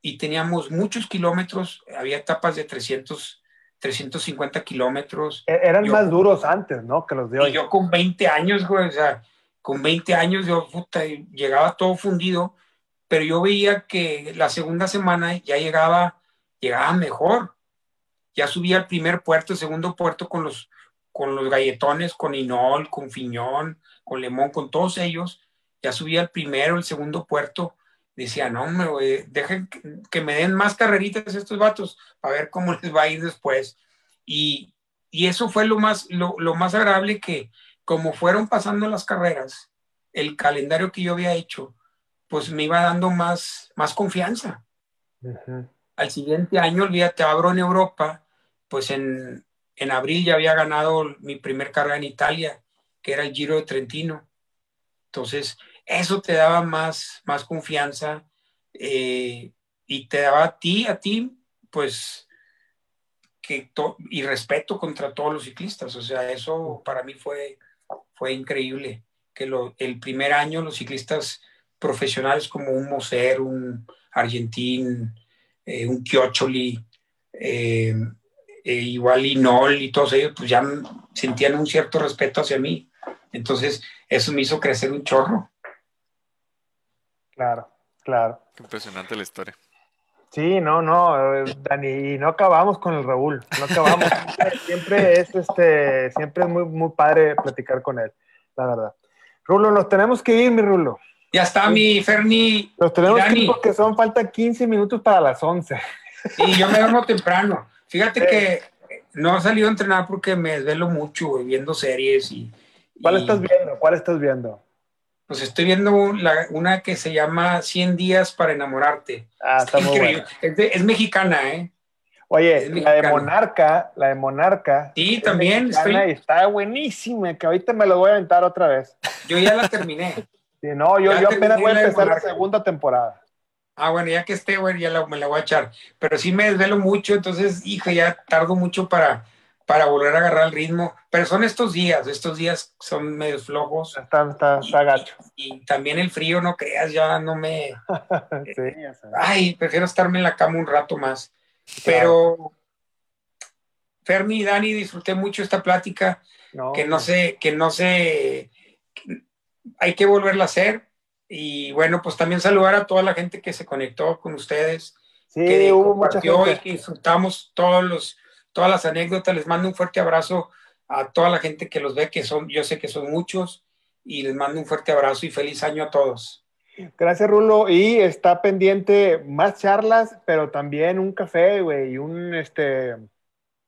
Speaker 3: y teníamos muchos kilómetros, había etapas de 300, 350 kilómetros.
Speaker 1: E- Eran
Speaker 3: Yo-
Speaker 1: más duros antes, ¿no? Que los de hoy.
Speaker 3: Y yo con 20 años, güey, o sea, con 20 años yo puta, llegaba todo fundido, pero yo veía que la segunda semana ya llegaba, llegaba mejor. Ya subía al primer puerto, el segundo puerto con los, con los galletones, con Inol, con Fiñón, con Lemón, con todos ellos. Ya subía el primero, el segundo puerto. Decía, no, hombre, dejen que, que me den más carreritas estos vatos para ver cómo les va a ir después. Y, y eso fue lo más, lo, lo más agradable que, como fueron pasando las carreras, el calendario que yo había hecho, pues me iba dando más, más confianza. Al siguiente año, olvídate, abro en Europa, pues en, en abril ya había ganado mi primer carrera en Italia, que era el Giro de Trentino. Entonces, eso te daba más, más confianza eh, y te daba a ti, a ti, pues, que y respeto contra todos los ciclistas. O sea, eso para mí fue, fue increíble. Que el primer año los ciclistas profesionales como un Moser, un Argentín, eh, un Chioccioli, eh, eh, igual Inol y todos ellos, pues ya sentían un cierto respeto hacia mí. Entonces, eso me hizo crecer un chorro.
Speaker 1: Claro, claro.
Speaker 2: Qué impresionante la historia.
Speaker 1: Sí, no, no, eh, Dani, y no acabamos con el Raúl, no acabamos. Siempre, siempre es este, siempre es muy, muy padre platicar con él, la verdad. Rulo, nos tenemos que ir, mi Rulo.
Speaker 3: Ya está mi Ferni.
Speaker 1: Nos tenemos que ir porque son falta 15 minutos para las 11.
Speaker 3: Y yo me duermo temprano. Fíjate que no he salido a entrenar porque me desvelo mucho güey, viendo series y.
Speaker 1: ¿Cuál
Speaker 3: y,
Speaker 1: estás viendo? ¿Cuál estás viendo?
Speaker 3: Pues estoy viendo la- una que se llama 100 días para enamorarte.
Speaker 1: Ah, está muy buena.
Speaker 3: Es, de- es mexicana, ¿eh?
Speaker 1: Oye, la de. Monarca, la de Monarca.
Speaker 3: Sí,
Speaker 1: es
Speaker 3: también
Speaker 1: mexicana
Speaker 3: estoy-
Speaker 1: y está buenísima, que ahorita me lo voy a aventar otra vez.
Speaker 3: Yo ya la terminé.
Speaker 1: Sí, no, yo,
Speaker 3: Ya
Speaker 1: yo apenas voy a empezar la segunda temporada.
Speaker 3: Ah, bueno, ya que esté, güey, ya la- me la voy a echar. Pero sí me desvelo mucho, entonces, hijo, ya tardo mucho para, para volver a agarrar el ritmo. Pero son estos días, estos días son medio flojos.
Speaker 1: Está, está, está gacho.
Speaker 3: Y también el frío, no creas, ya no me...
Speaker 1: Sí, ya.
Speaker 3: Ay, prefiero estarme en la cama un rato más. Pero, Fermi y Dani, disfruté mucho esta plática,
Speaker 1: No,
Speaker 3: que no sé, que no sé, que hay que volverla a hacer. Y bueno, pues también saludar a toda la gente que se conectó con ustedes,
Speaker 1: Sí,
Speaker 3: que
Speaker 1: hubo mucha
Speaker 3: compartió y
Speaker 1: gente.
Speaker 3: que disfrutamos todos los, todas las anécdotas. Les mando un fuerte abrazo a toda la gente que los ve, que son, yo sé que son muchos, y les mando un fuerte abrazo y feliz año a todos.
Speaker 1: Gracias, Rulo. Y está pendiente más charlas, pero también un café, güey, y un este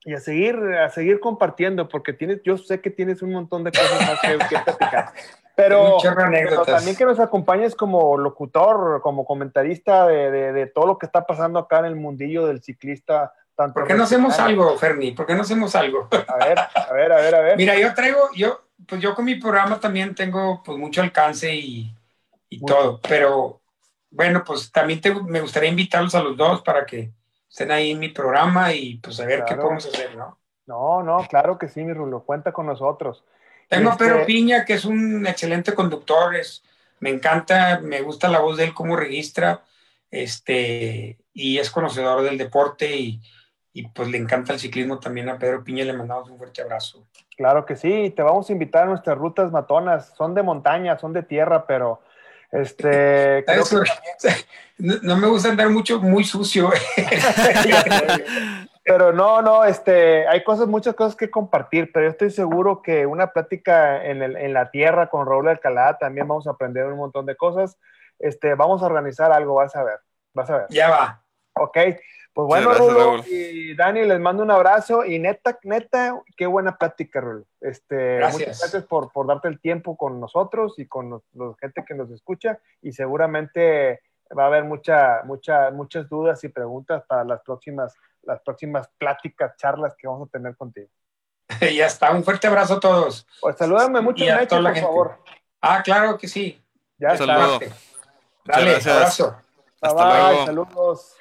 Speaker 1: y a seguir, a seguir compartiendo, porque tienes, yo sé que tienes un montón de cosas más que, que platicar. Pero, pero, también que nos acompañes como locutor, como comentarista de, de, de, todo lo que está pasando acá en el mundillo del ciclista.
Speaker 3: Tanto ¿Por qué no hacemos algo, Ferni? ¿Por qué no hacemos algo?
Speaker 1: A ver, a ver, a ver, a ver.
Speaker 3: Mira, yo traigo, yo, pues yo con mi programa también tengo pues mucho alcance y, y todo, pero bueno, pues también te, me gustaría invitarlos a los dos para que estén ahí en mi programa y pues a ver qué podemos hacer, ¿no?
Speaker 1: No, no, claro que sí, mi Rulo, cuenta con nosotros.
Speaker 3: Tengo a Pedro este Piña, que es un excelente conductor, es, me encanta, me gusta la voz de él, cómo registra, este, y es conocedor del deporte y, y pues le encanta el ciclismo también a Pedro Piña, le mandamos un fuerte abrazo.
Speaker 1: Claro que sí, te vamos a invitar a nuestras rutas matonas, son de montaña, son de tierra, pero este,
Speaker 3: no, me gusta andar mucho, muy sucio.
Speaker 1: pero no, no, este, hay cosas, muchas cosas que compartir, pero yo estoy seguro que una plática en, el, en la tierra con Raúl Alcalá también vamos a aprender un montón de cosas. Este, vamos a organizar algo, vas a ver, vas a ver.
Speaker 3: Ya va.
Speaker 1: Ok, pues bueno, Rulo y Dani, les mando un abrazo y neta, neta, qué buena plática, Rulo. Este,
Speaker 3: gracias.
Speaker 1: Muchas gracias por, por darte el tiempo con nosotros y con la gente que nos escucha y seguramente va a haber mucha, mucha, muchas dudas y preguntas para las próximas, las próximas pláticas, charlas que vamos a tener contigo.
Speaker 3: ya está, un fuerte abrazo a todos.
Speaker 1: Pues salúdame mucho, Meche, por favor.
Speaker 3: Ah, claro que sí.
Speaker 1: Ya
Speaker 2: está.
Speaker 3: Dale, abrazo.
Speaker 2: Hasta luego.
Speaker 1: Saludos.